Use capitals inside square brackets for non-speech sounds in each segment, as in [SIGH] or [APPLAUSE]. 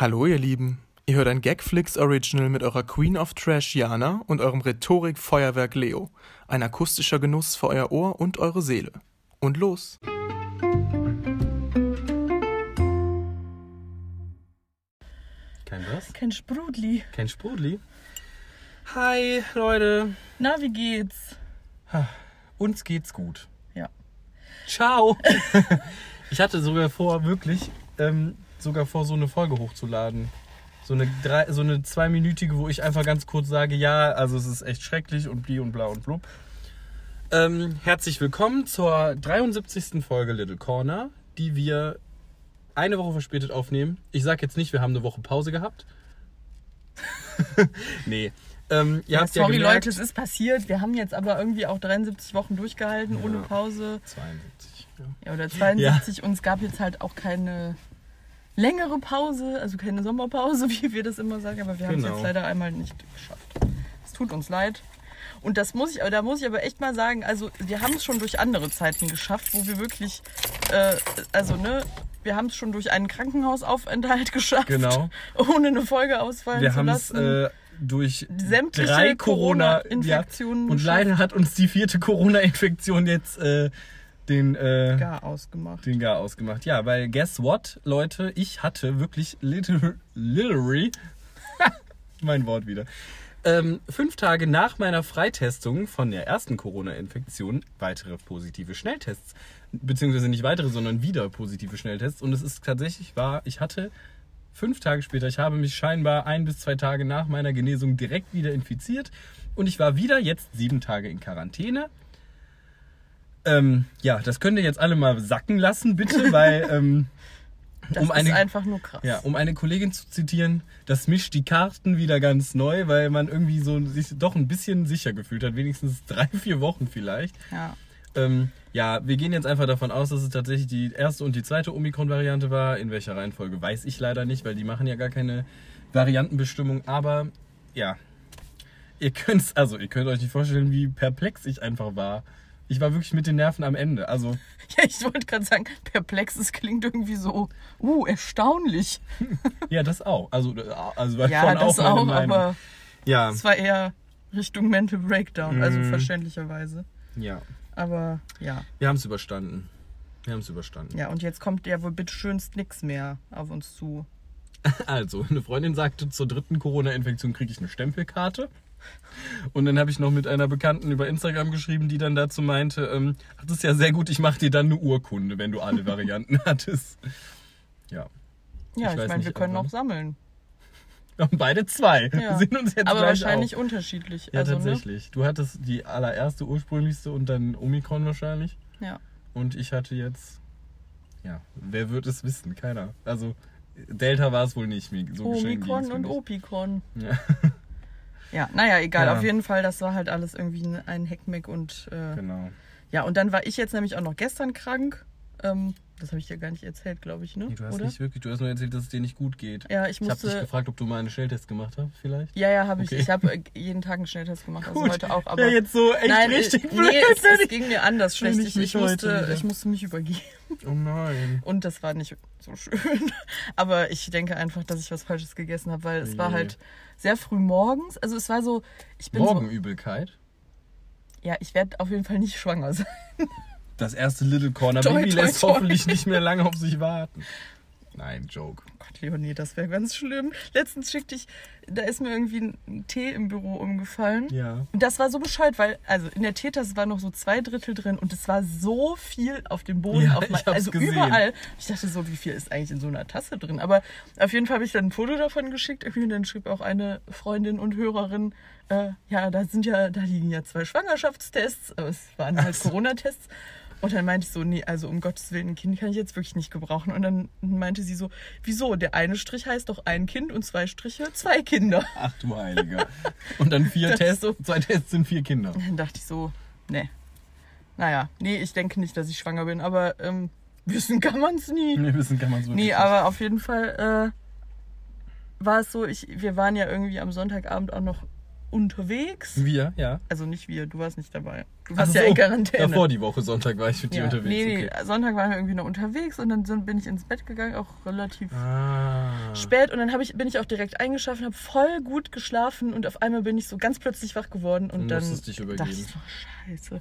Hallo ihr Lieben, ihr hört ein Gagflix Original mit eurer Queen of Trash Jana und eurem Rhetorik-Feuerwerk Leo. Ein akustischer Genuss für euer Ohr und eure Seele. Und los! Kein was? Kein Sprudli. Kein Sprudli? Hi, Leute. Na, wie geht's? Uns geht's gut. Ja. Ciao. [LAUGHS] ich hatte sogar vor, wirklich, ähm, sogar vor, so eine Folge hochzuladen. So eine, drei, so eine zweiminütige, wo ich einfach ganz kurz sage, ja, also es ist echt schrecklich und bli und bla und blub. Ähm, herzlich willkommen zur 73. Folge Little Corner, die wir eine Woche verspätet aufnehmen. Ich sag jetzt nicht, wir haben eine Woche Pause gehabt. [LAUGHS] nee. Ähm, Ja, ja sorry gemerkt, Leute, es ist passiert. Wir haben jetzt aber irgendwie auch 73 Wochen durchgehalten ohne Ja. Pause. 72. Ja. Ja, oder 72 und es gab jetzt halt auch keine längere Pause, also keine Sommerpause, [LAUGHS] wie wir das immer sagen, aber wir haben es Genau. jetzt leider einmal nicht geschafft. Es tut uns leid. Und das muss ich, aber da muss ich aber echt mal sagen, also wir haben es schon durch andere Zeiten geschafft, wo wir wirklich, äh, also ne, wir haben es schon durch einen Krankenhausaufenthalt [LAUGHS] geschafft, Genau. ohne eine Folge ausfallen Wir zu haben es lassen. äh, durch Sämtliche drei Corona Corona-Infektionen Ja, und leider hat uns die vierte Corona-Infektion jetzt äh, den, äh, gar ausgemacht. den Gar ausgemacht. Ja, weil guess what, Leute, ich hatte wirklich liter- literally, [LAUGHS] mein Wort wieder, ähm, fünf Tage nach meiner Freitestung von der ersten Corona-Infektion weitere positive Schnelltests. Beziehungsweise nicht weitere, sondern wieder positive Schnelltests. Und es ist tatsächlich wahr, ich hatte fünf Tage später, ich habe mich scheinbar ein bis zwei Tage nach meiner Genesung direkt wieder infiziert. Und ich war wieder jetzt sieben Tage in Quarantäne. Ähm, ja, das könnt ihr jetzt alle mal sacken lassen, bitte, [LAUGHS] weil ähm, Das um ist eine, einfach nur krass. ja, um eine Kollegin zu zitieren, das mischt die Karten wieder ganz neu, weil man irgendwie so sich doch ein bisschen sicher gefühlt hat, wenigstens [LAUGHS] drei, vier Wochen vielleicht. ja. Ähm, ja, wir gehen jetzt einfach davon aus, dass es tatsächlich die erste und die zweite Omikron-Variante war. In welcher Reihenfolge weiß ich leider nicht, weil die machen ja gar keine Variantenbestimmung. Aber ja, ihr könnt's, also ihr könnt euch nicht vorstellen, wie perplex ich einfach war. Ich war wirklich mit den Nerven am Ende. Also [LAUGHS] Ja, ich wollte gerade sagen, perplex, es klingt irgendwie so, uh, erstaunlich. [LAUGHS] ja, das auch. Also äh, also war Ja, schon das auch, auch, Meinung. aber ja, es war eher Richtung Mental Breakdown, also Mhm. verständlicherweise. ja, Aber ja, wir haben es überstanden. Wir haben es überstanden. ja, und jetzt kommt ja wohl bitteschönst nix mehr auf uns zu. [LAUGHS] Also, eine Freundin sagte, zur dritten Corona-Infektion kriege ich eine Stempelkarte. Und dann habe ich noch mit einer Bekannten über Instagram geschrieben, die dann dazu meinte, ähm, das ist ja sehr gut, ich mache dir dann eine Urkunde, wenn du alle Varianten [LAUGHS] hattest. Ja. Ja, Ich ich, meine, wir können auch sammeln. Wir haben beide zwei. Ja. Wir sind uns jetzt Aber wahrscheinlich auf. unterschiedlich. Ja, also, tatsächlich. Du hattest die allererste, ursprünglichste und dann Omikron wahrscheinlich. Ne? Ja. Und ich hatte jetzt, ja, wer wird es wissen? Keiner. Also, Delta war es wohl nicht. So Omikron und. Opikron. Ja. [LAUGHS] Ja, naja, egal. Ja. Auf jeden Fall, das war halt alles irgendwie ein- Heckmeck und äh, Genau. ja, und dann war ich jetzt nämlich auch noch gestern krank. Ähm, das habe ich dir gar nicht erzählt, glaube ich, ne? Nee, du hast Oder? nicht wirklich, du hast nur erzählt, dass es dir nicht gut geht. Ja, ich Ich habe dich musste. gefragt, ob du mal einen Schnelltest gemacht hast, vielleicht. Ja, ja, habe ich. Okay. Ich habe äh, jeden Tag einen Schnelltest gemacht, also heute auch. Aber Wäre jetzt so echt nein, richtig blöd. nee, es, es ich- ging mir anders schlecht. ich Ich, ich, musste, ich musste mich übergeben oh nein. und das war nicht so schön. [LAUGHS] Aber ich denke einfach, dass ich was Falsches gegessen habe, weil es war Je. halt sehr früh morgens. Also es war so, ich bin Morgenübelkeit. so, ja, ich werde auf jeden Fall nicht schwanger [LAUGHS] sein. Das erste Little Corner Toi, Baby toi, lässt toi. hoffentlich nicht mehr lange auf sich warten. Nein, Joke. Gott, Leonie, das wäre ganz schlimm. Letztens schickte ich, da ist mir irgendwie ein Tee im Büro umgefallen. Ja. Und das war so bescheuert, weil, also in der Teetasse war noch so zwei Drittel drin und es war so viel auf dem Boden, Ja, auf ich mein, also gesehen. überall. Ich dachte so, wie viel ist eigentlich in so einer Tasse drin? Aber auf jeden Fall habe ich dann ein Foto davon geschickt. Und dann schrieb auch eine Freundin und Hörerin, äh, ja, da sind ja, da liegen ja zwei Schwangerschaftstests, aber es waren halt Corona-Tests. Und dann meinte ich so, nee, also um Gottes Willen, ein Kind kann ich jetzt wirklich nicht gebrauchen. Und dann meinte sie so, wieso? Der eine Strich heißt doch ein Kind und zwei Striche zwei Kinder. Ach du Heiliger. Und dann vier [LAUGHS] Tests. so- Zwei Tests sind vier Kinder. Dann dachte ich so, nee. Naja, nee, ich denke nicht, dass ich schwanger bin, aber ähm, wissen kann man es nie. Nee, wissen kann man so Nee, aber auf jeden Fall äh, war es so, ich, wir waren ja irgendwie am Sonntagabend auch noch unterwegs. Wir, ja. Also nicht wir, du warst nicht dabei. Du warst ja so, in Quarantäne. Davor die Woche, Sonntag war ich mit dir ja. unterwegs. Nee, nee, okay. Sonntag waren wir irgendwie noch unterwegs und dann sind, bin ich ins Bett gegangen, auch relativ Ah. spät. Und dann ich, bin ich auch direkt eingeschlafen, habe voll gut geschlafen und auf einmal bin ich so ganz plötzlich wach geworden und Und dann musstest dich dachte übergeben. ich so, scheiße.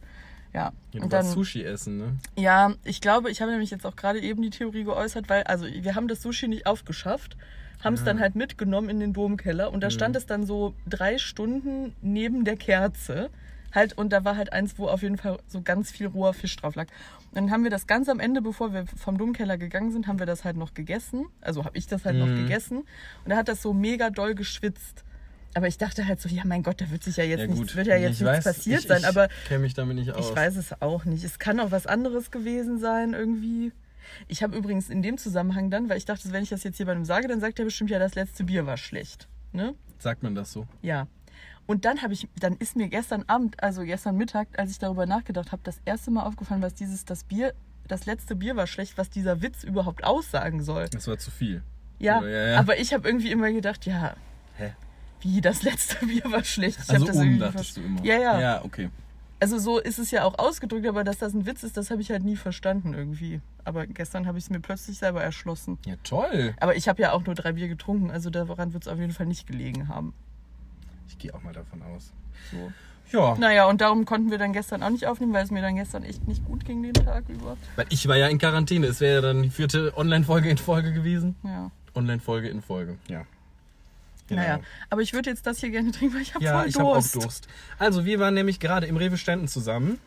Ja, Ja, du und dann, Sushi essen, ne? ja, ich glaube, ich habe nämlich jetzt auch gerade eben die Theorie geäußert, weil, also wir haben das Sushi nicht aufgeschafft, haben es dann halt mitgenommen in den Domkeller und da Mhm. stand es dann so drei Stunden neben der Kerze. Halt, und da war halt eins, wo auf jeden Fall so ganz viel roher Fisch drauf lag. Und dann haben wir das ganz am Ende, bevor wir vom Domkeller gegangen sind, haben wir das halt noch gegessen. Also habe ich das halt noch Mhm. gegessen. Und da hat das so mega doll geschwitzt. Aber ich dachte halt so, ja mein Gott, da wird sich ja jetzt nicht, wird ja jetzt ich nichts weiß, passiert ich, sein. ich Aber kenne mich damit nicht aus. ich weiß es auch nicht. Es kann auch was anderes gewesen sein irgendwie. Ich habe übrigens in dem Zusammenhang dann, weil ich dachte, wenn ich das jetzt hier bei einem sage, dann sagt er bestimmt ja, das letzte Bier war schlecht. Ne? Sagt man das so? Ja. Und dann habe ich, dann ist mir gestern Abend, also gestern Mittag, als ich darüber nachgedacht habe, das erste Mal aufgefallen, was dieses, das Bier, das letzte Bier war schlecht, was dieser Witz überhaupt aussagen soll. Das war zu viel. Ja, ja, ja. aber ich habe irgendwie immer gedacht, ja, Hä? wie das letzte [LAUGHS] Bier war schlecht. Ich Also das um, dachtest du immer. Ja, ja. Ja, okay. Also so ist es ja auch ausgedrückt, aber dass das ein Witz ist, das habe ich halt nie verstanden irgendwie. Aber gestern habe ich es mir plötzlich selber erschlossen. Ja, toll. Aber ich habe ja auch nur drei Bier getrunken, also daran wird es auf jeden Fall nicht gelegen haben. Ich gehe auch mal davon aus. So. Ja. Naja, und darum konnten wir dann gestern auch nicht aufnehmen, weil es mir dann gestern echt nicht gut ging den Tag über. Weil ich war ja in Quarantäne. Es wäre ja dann die vierte Online-Folge in Folge gewesen. Ja. Online-Folge in Folge. Ja. Genau. Naja, aber ich würde jetzt das hier gerne [LAUGHS] trinken, weil ich habe Ja, voll ich habe auch Durst. Durst. Also, wir waren nämlich gerade im Rewe Ständen zusammen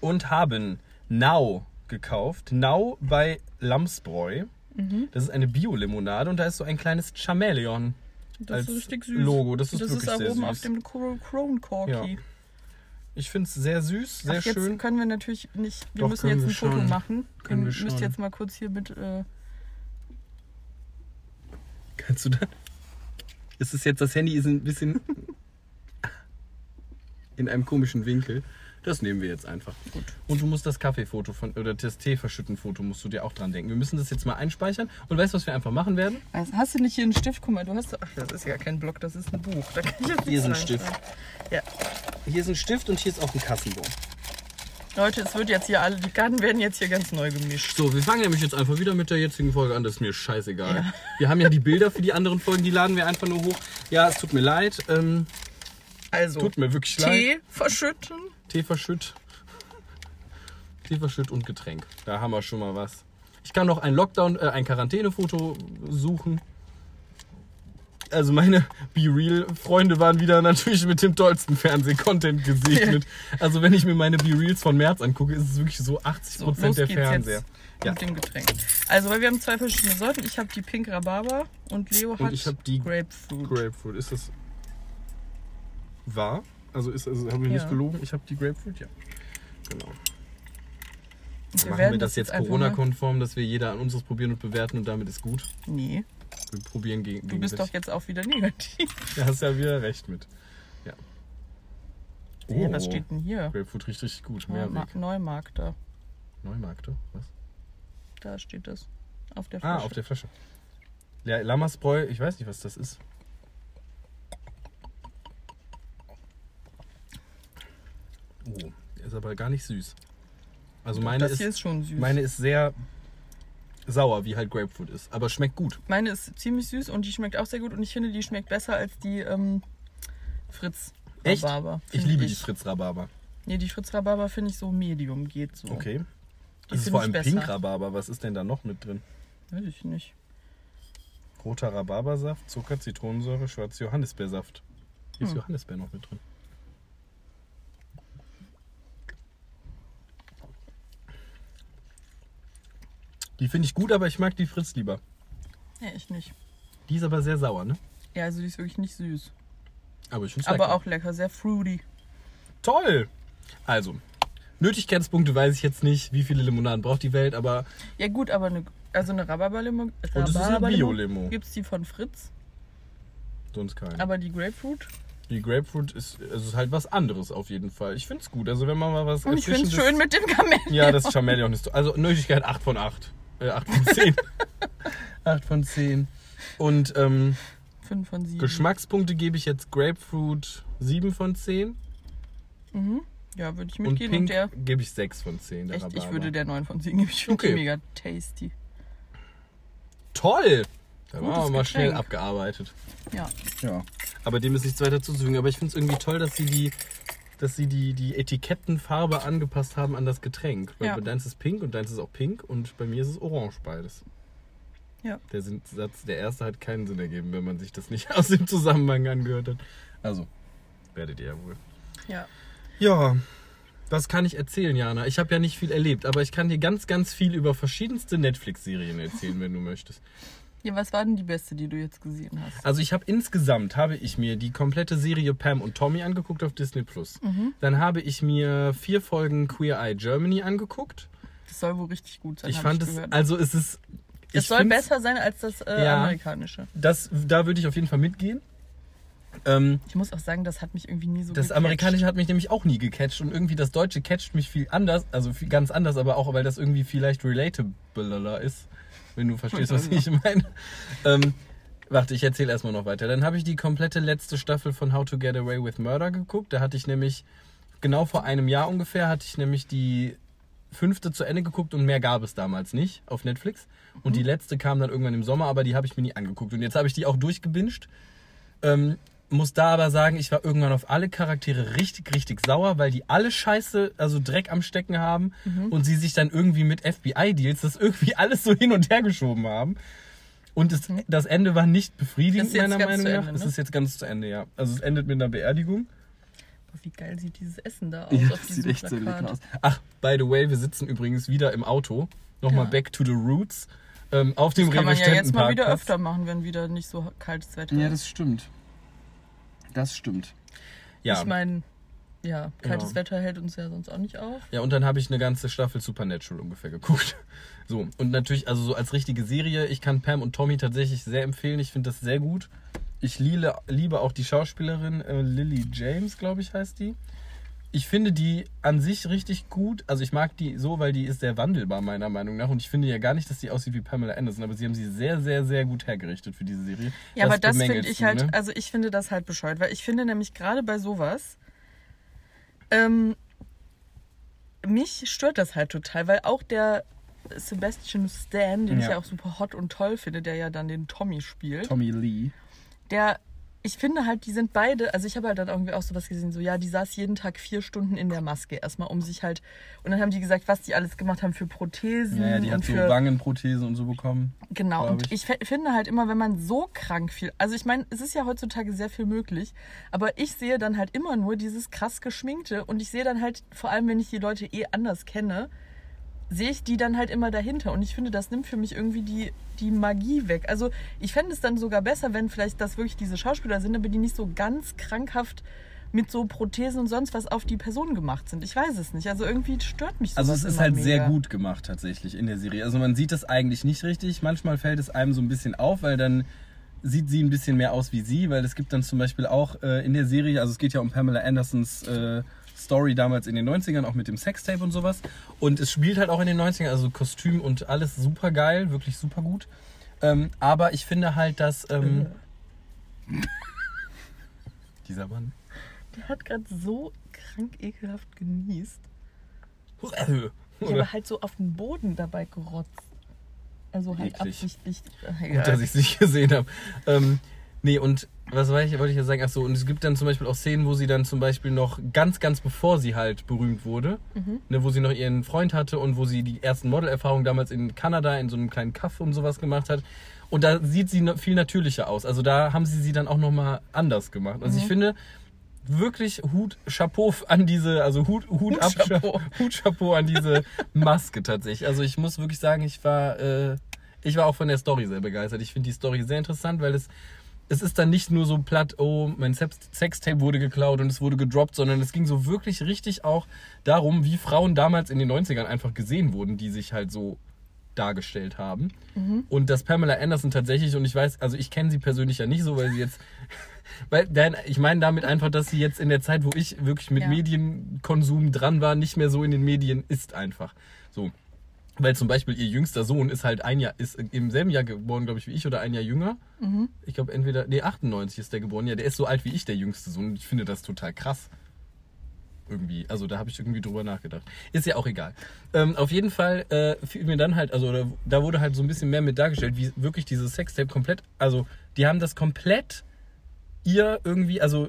und haben Now gekauft. Now bei Lamsbräu. Mhm. Das ist eine Bio-Limonade und da ist so ein kleines Chamäleon Das als ist richtig süß. Logo. Das ist das wirklich ist auch sehr oben süß. auf dem Cro- Crown Corky. Ich finde es sehr süß, sehr Ach, jetzt schön. können wir natürlich nicht, wir Doch, müssen jetzt ein Foto machen. Können wir müsst schon. jetzt mal kurz hier mit, äh, Kannst du da? Ist es jetzt, das Handy ist ein bisschen in einem komischen Winkel. Das nehmen wir jetzt einfach. Gut. Und du musst das Kaffeefoto von oder das Teeverschütten-Foto musst du dir auch dran denken. Wir müssen das jetzt mal einspeichern. Und weißt du, was wir einfach machen werden? Also, hast du nicht hier einen Stift? Guck mal, du hast. Ach, das ist ja kein Block, das ist ein Buch. Da kann ich jetzt Hier ist ein Stift. Ja. Hier ist ein Stift und hier ist auch ein Kassenbon. Leute, es wird jetzt hier alle, die Karten werden jetzt hier ganz neu gemischt. So, wir fangen nämlich jetzt einfach wieder mit der jetzigen Folge an. Das ist mir scheißegal. Wir haben ja die Bilder für die anderen Folgen, die laden wir einfach nur hoch. Ja, es tut mir leid. Ähm, Also, tut mir wirklich leid. Tee verschütten. Tee verschütt. Tee verschütt und Getränk. Da haben wir schon mal was. Ich kann noch ein Lockdown, äh, ein Quarantänefoto suchen. Also meine Be Real Freunde waren wieder natürlich mit dem tollsten Fernseh-Content gesegnet. Also wenn ich mir meine Be Reals von März angucke, ist es wirklich so 80 So, Prozent los der Fernseher. Ja. mit dem Getränk. Also, weil wir haben zwei verschiedene Sorten. Ich habe die Pink Rhabarber und Leo hat ich hab die Grapefruit. Grapefruit, ist das wahr? Also ist also haben wir nicht Ja. gelogen? Ich habe die Grapefruit, ja. Genau. Und wir Machen wir das jetzt Corona-konform, dass wir jeder an unseres probieren und bewerten und damit ist gut? Nee, Wir probieren gegen. du bist doch gegenseitig. jetzt auch wieder negativ. [LAUGHS] Da hast ja wieder recht mit. Ja. Hey, was steht denn hier? Grapefruit riecht richtig gut. Neuma Mehrweg. Neumarkt da. Neumarkte? Was? Da steht das. Auf der Flasche. Ah, auf der Flasche. Ja, Lammersbräu, ich weiß nicht, was das ist. Oh, ist aber gar nicht süß. Also meine das ist, hier ist schon süß. meine ist sehr sauer, wie halt Grapefruit ist. Aber schmeckt gut. Meine ist ziemlich süß und die schmeckt auch sehr gut und ich finde, die schmeckt besser als die ähm, Fritz Echt? Rhabarber. Ich liebe die Fritz Rhabarber. Nee, die Fritz Rhabarber finde ich so medium geht so. Okay. Die Das ist vor ich allem. Pink Rhabarber. Was ist denn da noch mit drin? Weiß ich nicht. Roter Rhabarbersaft, Zucker, Zitronensäure, schwarzer Johannisbeersaft. Hier ist Hm. Johannisbeer noch mit drin. Die finde ich gut, aber ich mag die Fritz lieber. Nee, ich nicht. Die ist aber sehr sauer, ne? Ja, also die ist wirklich nicht süß. Aber ich finde es Aber lecker. auch lecker, sehr fruity. Toll! Also, Nötigkeitspunkte weiß ich jetzt nicht, wie viele Limonaden braucht die Welt, aber Ja gut, aber eine, also eine Rhabarberlimo. Und es ist eine Bio-Limo. Gibt es die von Fritz, sonst keine. aber die Grapefruit. die Grapefruit ist, es ist halt was anderes auf jeden Fall. Ich finde es gut. Also wenn man mal was Und ich finde es schön mit dem Kamel. [LAUGHS] Ja, das Chamäleon ist. Also Nötigkeit 8 von 8. Äh, 8 von 10. 8 [LAUGHS] von 10. Und ähm, 5 von 7. Geschmackspunkte gebe ich jetzt Grapefruit 7 von 10 Mhm. Ja, würde ich und mitgehen. Und, Pink der, gebe ich 6 von 10. Der echt, ich würde der 9 von 10 geben. Ich finde Okay. die mega tasty. Toll! Da waren wir mal schnell Getränk. abgearbeitet. Ja. Ja. Aber dem ist nichts weiter zuzufügen. Aber ich finde es irgendwie toll, dass sie die, dass sie die, die Etikettenfarbe angepasst haben an das Getränk. Weil Ja. bei deins ist pink und deins ist auch pink und bei mir ist es orange beides. Ja. Der Satz, der erste hat keinen Sinn ergeben, wenn man sich das nicht [LAUGHS] aus dem Zusammenhang angehört hat. Also, werdet ihr ja wohl. Ja. Ja, was kann ich erzählen, Jana? Ich habe ja nicht viel erlebt, aber ich kann dir ganz, ganz viel über verschiedenste Netflix-Serien erzählen, wenn du möchtest. Ja, was war denn die beste, die du jetzt gesehen hast? Also ich habe insgesamt habe ich mir die komplette Serie Pam und Tommy angeguckt auf Disney Plus. Dann habe ich mir vier Folgen Queer Eye Germany angeguckt. Das soll wohl richtig gut sein. ich fand ich es, gehört. also es ist, es soll besser sein als das äh, Ja. amerikanische. Das, da würde ich auf jeden Fall mitgehen. Ähm, Ich muss auch sagen, das hat mich irgendwie nie so das gecatcht. amerikanische hat mich nämlich auch nie gecatcht und irgendwie das deutsche catcht mich viel anders, also viel, ganz anders, aber auch weil das irgendwie vielleicht relatabler ist, wenn du verstehst, was ich meine. Ähm, warte, ich erzähle erstmal noch weiter. Dann habe ich die komplette letzte Staffel von How to Get Away with Murder geguckt. Da hatte ich nämlich genau vor einem Jahr ungefähr hatte ich nämlich die fünfte zu Ende geguckt und mehr gab es damals nicht auf Netflix. Und die letzte kam dann irgendwann im Sommer, aber die habe ich mir nie angeguckt. Und jetzt habe ich die auch durchgebinged. Ähm, muss da aber sagen, ich war irgendwann auf alle Charaktere richtig, richtig sauer, weil die alle Scheiße, also Dreck am Stecken haben und sie sich dann irgendwie mit FBI-Deals das irgendwie [LAUGHS] alles so hin und her geschoben haben. Und es, das Ende war nicht befriedigend, meiner Meinung nach. Ende, Es ne? ist jetzt ganz zu Ende, ja. Also es endet mit einer Beerdigung. Boah, Wie geil sieht dieses Essen da aus Ja, auf das diesem sieht echt so Plakat. lecker aus. Ach, by the way, wir sitzen übrigens wieder im Auto. Nochmal Ja. back to the roots. Ähm, auf dem Das kann man ja jetzt mal wieder öfter machen, wenn wieder nicht so kaltes Wetter Ja, ist. das stimmt. Das stimmt. Ja. Ich meine, ja, kaltes Ja. Wetter hält uns ja sonst auch nicht auf. Ja, und dann habe ich eine ganze Staffel Supernatural ungefähr geguckt. [LAUGHS] So, und natürlich, also so als richtige Serie, ich kann Pam und Tommy tatsächlich sehr empfehlen. Ich finde das sehr gut. Ich liebe, liebe auch die Schauspielerin äh, Lily James, glaube ich, heißt die. Ich finde die an sich richtig gut. Also ich mag die so, weil die ist sehr wandelbar, meiner Meinung nach. Und ich finde ja gar nicht, dass die aussieht wie Pamela Anderson, aber sie haben sie sehr, sehr, sehr gut hergerichtet für diese Serie. Ja, aber das finde ich du, halt, ne? also ich finde das halt bescheuert, weil ich finde nämlich gerade bei sowas, ähm, mich stört das halt total, weil auch der Sebastian Stan, den ich Ja. ja auch super hot und toll finde, der ja dann den Tommy spielt, Tommy Lee. der, ich finde halt, die sind beide, also ich habe halt dann irgendwie auch sowas gesehen, so ja, die saß jeden Tag vier Stunden in der Maske erstmal, um sich halt, und dann haben die gesagt, was die alles gemacht haben für Prothesen Ja, die hat so für Wangenprothese und so bekommen. Genau, und ich. ich finde halt immer, wenn man so krank viel, also ich meine, es ist ja heutzutage sehr viel möglich, aber ich sehe dann halt immer nur dieses krass geschminkte und ich sehe dann halt, vor allem wenn ich die Leute eh anders kenne, sehe ich die dann halt immer dahinter und ich finde, das nimmt für mich irgendwie die, die Magie weg. Also ich fände es dann sogar besser, wenn vielleicht das wirklich diese Schauspieler sind, aber die nicht so ganz krankhaft mit so Prothesen und sonst was auf die Person gemacht sind. Ich weiß es nicht. Also irgendwie stört mich sowas Also es ist halt mega. sehr gut gemacht tatsächlich in der Serie. Also man sieht es eigentlich nicht richtig. Manchmal fällt es einem so ein bisschen auf, weil dann sieht sie ein bisschen mehr aus wie sie, weil es gibt dann zum Beispiel auch äh, in der Serie, also es geht ja um Pamela Andersons äh, Story damals in den 90ern, auch mit dem Sextape und sowas. Und es spielt halt auch in den 90ern, also Kostüm und alles super geil, wirklich super gut. Ähm, aber ich finde halt, dass ähm, [LAUGHS] dieser Mann. Der hat gerade so krank ekelhaft genießt. Ich habe halt so auf den Boden dabei gerotzt. Also halt Eklig. absichtlich. Ach, Gut, dass ich es nicht gesehen habe. Ähm, nee, und was ich, wollte ich ja sagen? Ach so, und es gibt dann zum Beispiel auch Szenen, wo sie dann zum Beispiel noch ganz, ganz bevor sie halt berühmt wurde, ne, wo sie noch ihren Freund hatte und wo sie die ersten Modelerfahrungen damals in Kanada in so einem kleinen Kaff und sowas gemacht hat. Und da sieht sie viel natürlicher aus. Also da haben sie sie dann auch nochmal anders gemacht. Also ich finde wirklich Hut, Chapeau an diese, also Hut, Hut, ab, Chapeau. [LAUGHS] Hut, Chapeau an diese Maske tatsächlich. Also ich muss wirklich sagen, ich war, äh, ich war auch von der Story sehr begeistert. Ich finde die Story sehr interessant, weil es, es ist dann nicht nur so platt, oh, mein Sex- Sextape wurde geklaut und es wurde gedroppt, sondern es ging so wirklich richtig auch darum, wie Frauen damals in den 90ern einfach gesehen wurden, die sich halt so dargestellt haben. Und dass Pamela Anderson tatsächlich, und ich weiß, also ich kenne sie persönlich ja nicht so, weil sie jetzt, [LAUGHS] weil, denn, ich meine damit einfach, dass sie jetzt in der Zeit, wo ich wirklich mit Ja. Medienkonsum dran war, nicht mehr so in den Medien ist einfach. So. Weil zum Beispiel ihr jüngster Sohn ist halt ein Jahr, ist im selben Jahr geboren, glaube ich, wie ich oder ein Jahr jünger. Ich glaube entweder, nee, 98 ist der geboren. Ja, der ist so alt wie ich, der jüngste Sohn. Und ich finde das total krass. Irgendwie. Also da habe ich irgendwie drüber nachgedacht. Ist ja auch egal. Ähm, auf jeden Fall äh, fiel mir dann halt, also da, da wurde halt so ein bisschen mehr mit dargestellt, wie wirklich dieses Sextape komplett, also die haben das komplett ihr irgendwie, also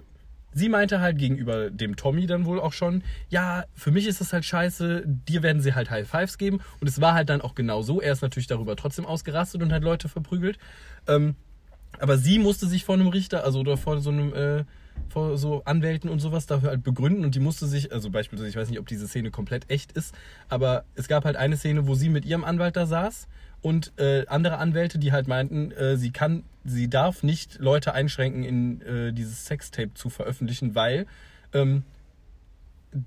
sie meinte halt gegenüber dem Tommy dann wohl auch schon, ja, für mich ist das halt scheiße, dir werden sie halt High Fives geben. Und es war halt dann auch genau so. Er ist natürlich darüber trotzdem ausgerastet und hat Leute verprügelt. Ähm, aber sie musste sich vor einem Richter, also oder vor so einem, äh, vor so Anwälten und sowas dafür halt begründen und die musste sich, also beispielsweise, ich weiß nicht, ob diese Szene komplett echt ist, aber es gab halt eine Szene, wo sie mit ihrem Anwalt da saß und äh, andere Anwälte, die halt meinten, äh, sie kann, sie darf nicht Leute einschränken, in äh, dieses Sextape zu veröffentlichen, weil ähm,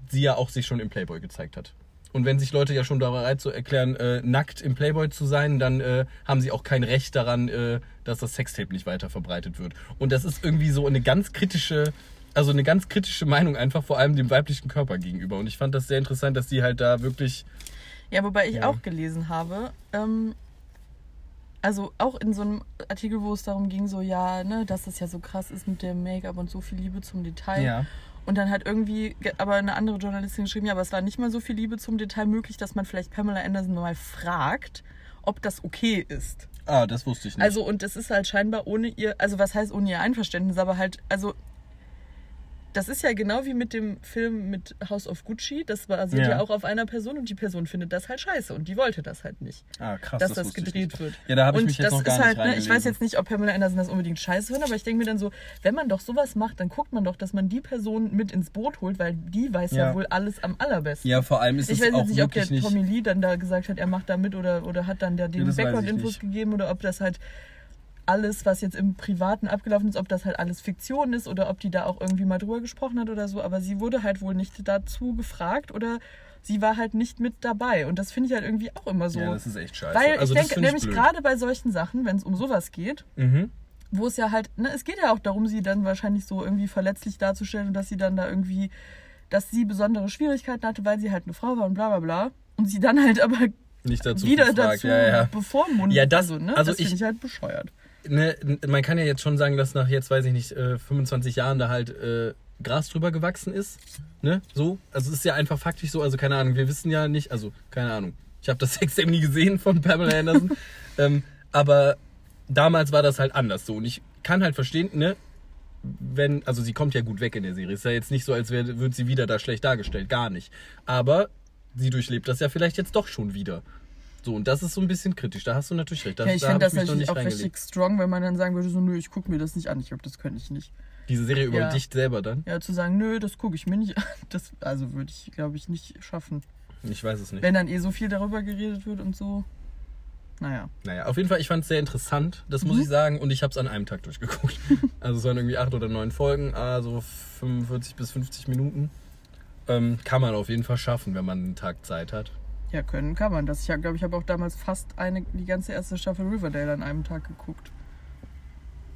sie ja auch sich schon im Playboy gezeigt hat. Und wenn sich Leute ja schon bereit zu erklären, äh, nackt im Playboy zu sein, dann äh, haben sie auch kein Recht daran, äh, dass das Sextape nicht weiter verbreitet wird. Und das ist irgendwie so eine ganz kritische, also eine ganz kritische Meinung einfach vor allem dem weiblichen Körper gegenüber. Und ich fand das sehr interessant, dass sie halt da wirklich Ja, wobei ich Ja. auch gelesen habe, ähm, also auch in so einem Artikel, wo es darum ging, so ja, ne, dass das ja so krass ist mit dem Make-up und so viel Liebe zum Detail. Ja. Und dann hat irgendwie, ge- aber eine andere Journalistin geschrieben, ja, aber es war nicht mal so viel Liebe zum Detail möglich, dass man vielleicht Pamela Anderson mal fragt, ob das okay ist. Ah, das wusste ich nicht. Also, und es ist halt scheinbar ohne ihr, also was heißt ohne ihr Einverständnis, aber halt, also, das ist ja genau wie mit dem Film mit House of Gucci. Das basiert Ja. ja. auch auf einer Person und die Person findet das halt scheiße und die wollte das halt nicht, ah, krass, dass das, ich gedreht wird. Ja, da habe ich und mich jetzt das noch gar ist nicht halt, ne, ich weiß jetzt nicht, ob Pamela Anderson das unbedingt scheiße findet, aber ich denke mir dann so, wenn man doch sowas macht, dann guckt man doch, dass man die Person mit ins Boot holt, weil die weiß ja, Ja. wohl alles am allerbesten. Ja, vor allem ist Ich es weiß auch jetzt nicht, ob der. Tommy Lee dann da gesagt hat, er macht da mit oder, oder hat dann der Ja, den das weiß ich Background-Infos gegeben oder ob das halt alles, was jetzt im Privaten abgelaufen ist, ob das halt alles Fiktion ist oder ob die da auch irgendwie mal drüber gesprochen hat oder so. Aber sie wurde halt wohl nicht dazu gefragt oder sie war halt nicht mit dabei. Und das finde ich halt irgendwie auch immer so. Ja, das ist echt scheiße. Weil also, ich denke nämlich gerade bei solchen Sachen, wenn es um sowas geht, Mhm. wo es ja halt, ne, es geht ja auch darum, sie dann wahrscheinlich so irgendwie verletzlich darzustellen und dass sie dann da irgendwie, dass sie besondere Schwierigkeiten hatte, weil sie halt eine Frau war und bla bla bla. Und sie dann halt aber Nicht dazu wieder gefragt. dazu Ja, ja. bevormundet. Ja, das- also, ne? also das finde ich- ich halt bescheuert. Ne, man kann ja jetzt schon sagen, dass nach jetzt, weiß ich nicht, äh, 25 Jahren da halt äh, Gras drüber gewachsen ist. Ne? So. Also es ist ja einfach faktisch so, also keine Ahnung, wir wissen ja nicht, also keine Ahnung. Ich habe das [LAUGHS] Sextape nie gesehen von Pamela Anderson. [LAUGHS] ähm, aber damals war das halt anders so. Und ich kann halt verstehen, ne, wenn, also sie kommt ja gut weg in der Serie. Ist ja jetzt nicht so, als wäre, wird sie wieder da schlecht dargestellt. Gar nicht. Aber sie durchlebt das ja vielleicht jetzt doch schon wieder. So, und das ist so ein bisschen kritisch. Da hast du natürlich recht. Das, ja, ich da finde das natürlich auch richtig strong, wenn man dann sagen würde, so, nö, ich gucke mir das nicht an. Ich glaube, das könnte ich nicht. Diese Serie über Ja. dich selber dann? Ja, zu sagen, nö, das gucke ich mir nicht an. [LAUGHS] Das, also würde ich, glaube ich, nicht schaffen. Ich weiß es nicht. Wenn dann eh so viel darüber geredet wird und so. Naja. Naja, auf jeden Fall, ich fand es sehr interessant, das Mhm. muss ich sagen. Und ich habe es an einem Tag durchgeguckt. [LAUGHS] also es waren irgendwie acht oder neun Folgen, also 45 bis 50 Minuten. Ähm, kann man auf jeden Fall schaffen, wenn man einen Tag Zeit hat. Ja, können kann man das. Ich glaube, ich habe auch damals fast eine, die ganze erste Staffel Riverdale an einem Tag geguckt.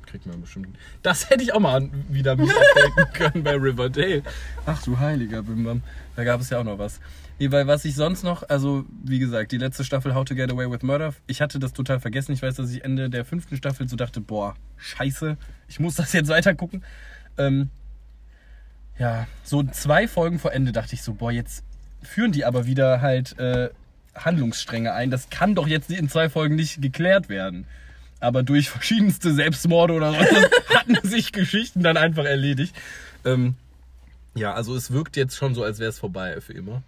Kriegt man bestimmt. Das hätte ich auch mal wieder mich [LAUGHS] updaten können bei Riverdale. Ach du heiliger Bimbam. Da gab es ja auch noch was. Nee, weil was ich sonst noch, also wie gesagt, die letzte Staffel How to Get Away with Murder, ich hatte das total vergessen. Ich weiß, dass ich Ende der fünften Staffel so dachte, boah, scheiße, ich muss das jetzt weiter gucken. Ähm, ja, so zwei Folgen vor Ende dachte ich so, boah, jetzt führen die aber wieder halt äh, Handlungsstränge ein. Das kann doch jetzt in zwei Folgen nicht geklärt werden. Aber durch verschiedenste Selbstmorde oder so [LAUGHS] hatten sich Geschichten dann einfach erledigt. Ähm, ja, also es wirkt jetzt schon so, als wäre es vorbei für immer.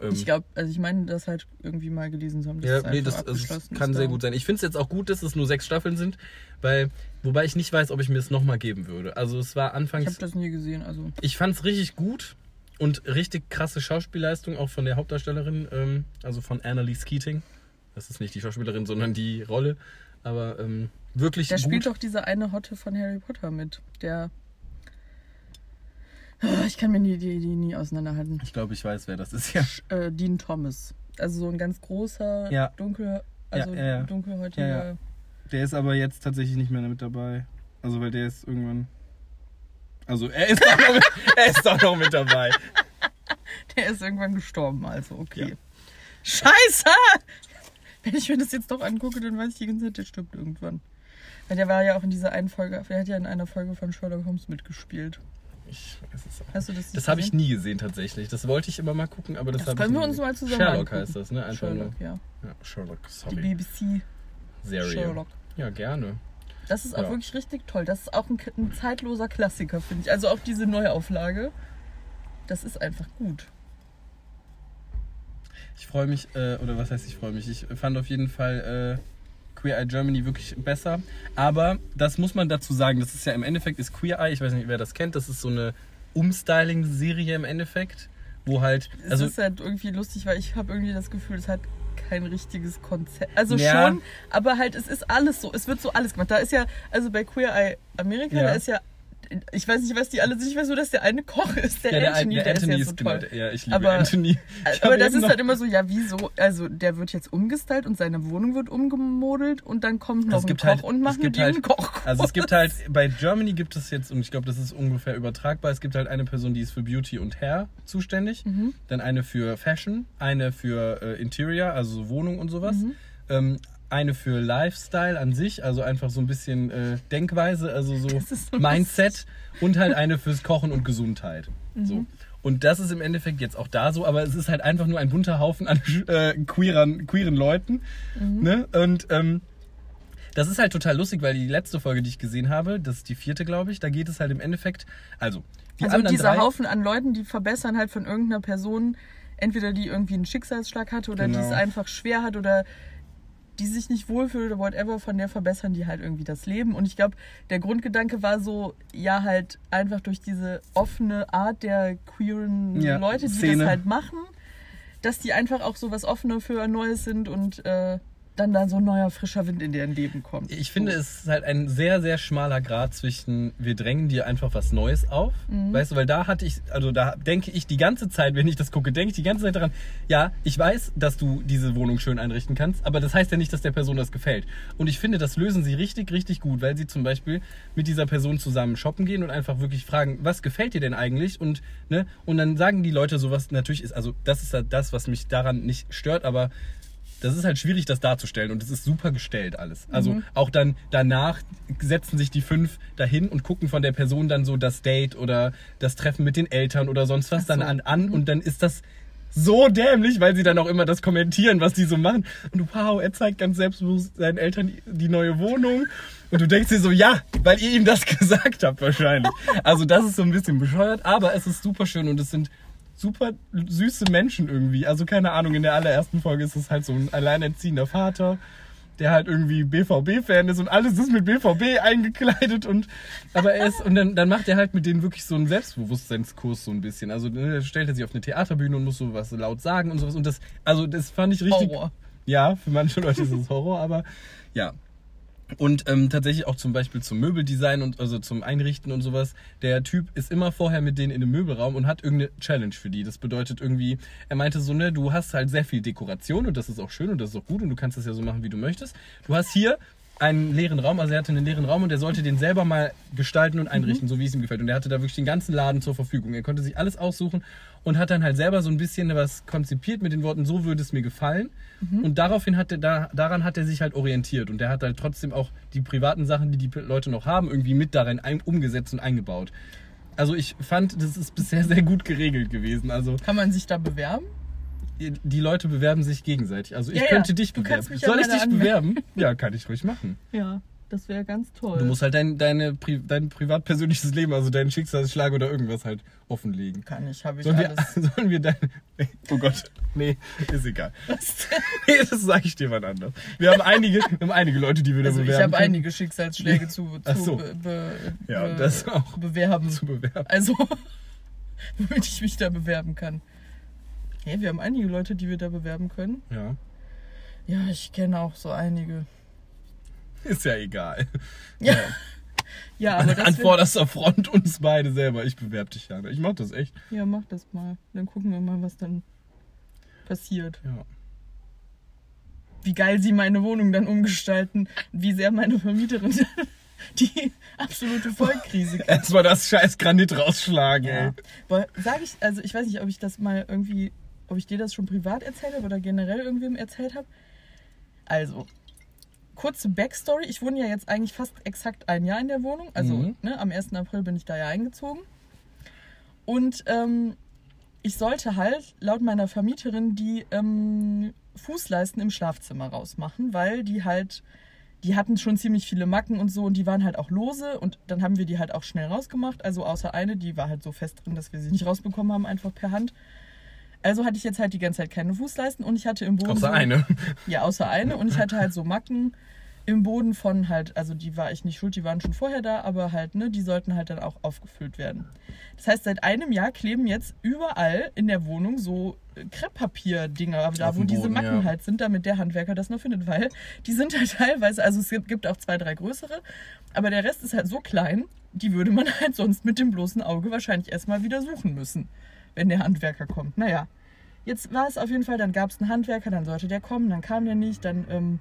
Ähm, Ich glaube, also ich meine, das halt irgendwie mal gelesen zu haben. ja, nee, das also, kann sehr gut sein. Ich finde es jetzt auch gut, dass es nur sechs Staffeln sind, weil, wobei ich nicht weiß, ob ich mir es nochmal geben würde. Also es war Ich anfangs, habe das nie gesehen, also. ich fand es richtig gut und richtig krasse Schauspielleistung auch von der Hauptdarstellerin, ähm, also von Annalise Keating. Das ist nicht die Schauspielerin, sondern die Rolle. Aber ähm, wirklich Da gut. spielt doch diese eine Hotte von Harry Potter mit. Der. Ah, Ich kann mir die, die, die nie auseinanderhalten. Ich glaube, ich weiß, wer das ist. Ja. Äh, Dean Thomas. Also so ein ganz großer, Ja. dunkel, also Ja, ja, ja. dunkelhäutiger. Ja, ja. Der ist aber jetzt tatsächlich nicht mehr mit dabei. Also, weil der ist irgendwann. Also, er ist doch noch, [LAUGHS] er ist doch noch mit dabei. Der ist irgendwann gestorben, also okay. Ja. Scheiße! Wenn ich mir das jetzt doch angucke, dann weiß ich die ganze Zeit, der stirbt irgendwann. Weil der war ja auch in dieser einen Folge, der hat ja in einer Folge von Sherlock Holmes mitgespielt. Ich weiß es auch. Hast du das Das habe ich nie gesehen tatsächlich. Das wollte ich immer mal gucken, aber das, Das können wir uns gesehen. mal zusammen Sherlock angucken. heißt das, ne? Einfach Sherlock, ja. nur. Ja, Sherlock, Die sorry. BBC-Sherlock. Serie. Ja, gerne. Das ist auch Ja. wirklich richtig toll. Das ist auch ein, ein zeitloser Klassiker, finde ich. Also auch diese Neuauflage. Das ist einfach gut. Ich freue mich, äh, oder was heißt ich freue mich? Ich fand auf jeden Fall äh, Queer Eye Germany wirklich besser. Aber das muss man dazu sagen, das ist ja im Endeffekt ist Queer Eye, ich weiß nicht, wer das kennt, das ist so eine Umstyling-Serie im Endeffekt, wo halt. Es Also, ist halt irgendwie lustig, weil ich habe irgendwie das Gefühl, es hat kein richtiges Konzept. Also Ja. schon, aber halt, es ist alles so. Es wird so alles gemacht. Da ist ja, also bei Queer Eye Amerika, Ja. da ist ja, ich weiß nicht, was die alle sind. Ich weiß nur, dass der eine Koch ist, der, ja, der, Anthony, der, der, Anthony ist ja so genau. toll. Ja, ich liebe Aber- Anthony. Ich Aber das ist halt immer so, ja, wieso? Also der wird jetzt umgestylt und seine Wohnung wird umgemodelt und dann kommt noch Es ein Koch halt- und macht mit halt- einen Koch. Also es gibt halt, bei Germany gibt es jetzt, und ich glaube, das ist ungefähr übertragbar, es gibt halt eine Person, die ist für Beauty und Hair zuständig, Mhm. dann eine für Fashion, eine für äh, Interior, also so Wohnung und sowas, Mhm. ähm, eine für Lifestyle an sich, also einfach so ein bisschen äh, Denkweise, also so so Mindset und halt eine fürs Kochen und Gesundheit. Mhm. So. Und das ist im Endeffekt jetzt auch da so, aber es ist halt einfach nur ein bunter Haufen an [LAUGHS] äh, queeren, queeren Leuten. Mhm. Ne? Und ähm, das ist halt total lustig, weil die letzte Folge, die ich gesehen habe, das ist die vierte, glaube ich, da geht es halt im Endeffekt, also die also dieser drei, Haufen an Leuten, die verbessern halt von irgendeiner Person, entweder die irgendwie einen Schicksalsschlag hatte oder die Genau. es einfach schwer hat oder die sich nicht wohlfühlt oder whatever, von der verbessern die halt irgendwie das Leben. Und ich glaube, der Grundgedanke war so, ja, halt einfach durch diese offene Art der queeren Ja, Leute, die Szene. das halt machen, dass die einfach auch so was offener für Neues sind und äh, dann da so ein neuer, frischer Wind in deren Leben kommt. Ich finde, so. es ist halt ein sehr, sehr schmaler Grad zwischen, wir drängen dir einfach was Neues auf. Mhm. Weißt du, weil da hatte ich, also da denke ich die ganze Zeit, wenn ich das gucke, denke ich die ganze Zeit daran, ja, ich weiß, dass du diese Wohnung schön einrichten kannst, aber das heißt ja nicht, dass der Person das gefällt. Und ich finde, das lösen sie richtig, richtig gut, weil sie zum Beispiel mit dieser Person zusammen shoppen gehen und einfach wirklich fragen, was gefällt dir denn eigentlich? Und, ne, und dann sagen die Leute sowas, natürlich ist, also das ist halt das, was mich daran nicht stört, aber das ist halt schwierig, das darzustellen und es ist super gestellt alles. Also Mhm. auch dann danach setzen sich die fünf dahin und gucken von der Person dann so das Date oder das Treffen mit den Eltern oder sonst was so. Mhm. dann an, an und dann ist das so dämlich, weil sie dann auch immer das kommentieren, was die so machen. Und wow, er zeigt ganz selbstbewusst seinen Eltern die- die neue Wohnung. Und du denkst dir so, ja, weil ihr ihm das [LAUGHS] gesagt habt wahrscheinlich. Also das ist so ein bisschen bescheuert, aber es ist super schön und es sind super süße Menschen irgendwie. Also keine Ahnung, in der allerersten Folge ist es halt so ein alleinerziehender Vater, der halt irgendwie BVB-Fan ist und alles ist mit BVB eingekleidet und aber er ist und dann, dann macht er halt mit denen wirklich so einen Selbstbewusstseinskurs so ein bisschen. Also ne, stellt er sich auf eine Theaterbühne und muss so was laut sagen und sowas und das also das fand ich richtig Horror. ja, für manche Leute ist es Horror, aber ja. Und ähm, tatsächlich auch zum Beispiel zum Möbeldesign und also zum Einrichten und sowas. Der Typ ist immer vorher mit denen in einem Möbelraum und hat irgendeine Challenge für die. Das bedeutet irgendwie, er meinte so, ne, du hast halt sehr viel Dekoration und das ist auch schön und das ist auch gut und du kannst das ja so machen, wie du möchtest. Du hast hier einen leeren Raum, also er hatte einen leeren Raum und er sollte den selber mal gestalten und einrichten, so wie es ihm gefällt. Und er hatte da wirklich den ganzen Laden zur Verfügung. Er konnte sich alles aussuchen und hat dann halt selber so ein bisschen was konzipiert mit den Worten, so würde es mir gefallen. Und daraufhin hat er, da, daran hat er sich halt orientiert und er hat halt trotzdem auch die privaten Sachen, die die Leute noch haben, irgendwie mit darin umgesetzt und eingebaut. Also ich fand, das ist bisher sehr gut geregelt gewesen. Also Kann man sich da bewerben? die Leute bewerben sich gegenseitig. Also ich Ja, ja. könnte dich Du bewerben. ja Soll ich dich bewerben? [LAUGHS] Ja, kann ich ruhig machen. Ja, das wäre ganz toll. Du musst halt dein, deine, Pri- dein privat-persönliches Leben, also deinen Schicksalsschlag oder irgendwas halt offenlegen. Kann ich, habe ich Sollen wir, alles. [LAUGHS] sollen wir deine. Oh Gott. Nee, ist egal. [LAUGHS] Nee, das sage ich dir mal anders. Wir haben einige, wir haben einige Leute, die wir da Also ich bewerben. habe können, einige Schicksalsschläge zu, Ach zu so. be, be, Ja, be, das auch. bewerben. zu bewerben. Also, [LAUGHS] womit ich mich da bewerben kann. Ja, wir haben einige Leute, die wir da bewerben können. Ja. Ja, ich kenne auch so einige. [LAUGHS] Ist ja egal. Ja, ja aber das An vorderster Front uns beide selber. Ich bewerbe dich ja. Ich mach das echt. Ja, mach das mal. Dann gucken wir mal, was dann passiert. Ja. Wie geil sie meine Wohnung dann umgestalten. Wie sehr meine Vermieterin [LAUGHS] die absolute Vollkrise kriegt. Erstmal das scheiß Granit rausschlagen, Ja. ey. Aber sag ich, also ich weiß nicht, ob ich das mal irgendwie ob ich dir das schon privat erzählt habe oder generell irgendwem erzählt habe. Also, kurze Backstory. Ich wohne ja jetzt eigentlich fast exakt ein Jahr in der Wohnung. Also Mhm. ne, am 1. April bin ich da ja eingezogen. Und ähm, ich sollte halt laut meiner Vermieterin die ähm, Fußleisten im Schlafzimmer rausmachen, weil die halt, die hatten schon ziemlich viele Macken und so und die waren halt auch lose und dann haben wir die halt auch schnell rausgemacht. Also außer eine, die war halt so fest drin, dass wir sie nicht rausbekommen haben, einfach per Hand. Also hatte ich jetzt halt die ganze Zeit keine Fußleisten und ich hatte im Boden. Außer so, eine. [LAUGHS] Ja, außer eine. Und ich hatte halt so Macken im Boden von halt, also die war ich nicht schuld, die waren schon vorher da, aber halt, ne, die sollten halt dann auch aufgefüllt werden. Das heißt, seit einem Jahr kleben jetzt überall in der Wohnung so äh, Krepppapier-Dinger, da wo dem diese Boden, Macken ja. halt sind, damit der Handwerker das noch findet, weil die sind halt [LAUGHS] teilweise, also es gibt- gibt auch zwei, drei größere, aber der Rest ist halt so klein, die würde man [LAUGHS] halt sonst mit dem bloßen Auge wahrscheinlich erstmal wieder suchen müssen, wenn der Handwerker kommt. Naja, jetzt war es auf jeden Fall, dann gab es einen Handwerker, dann sollte der kommen, dann kam der nicht, dann ähm,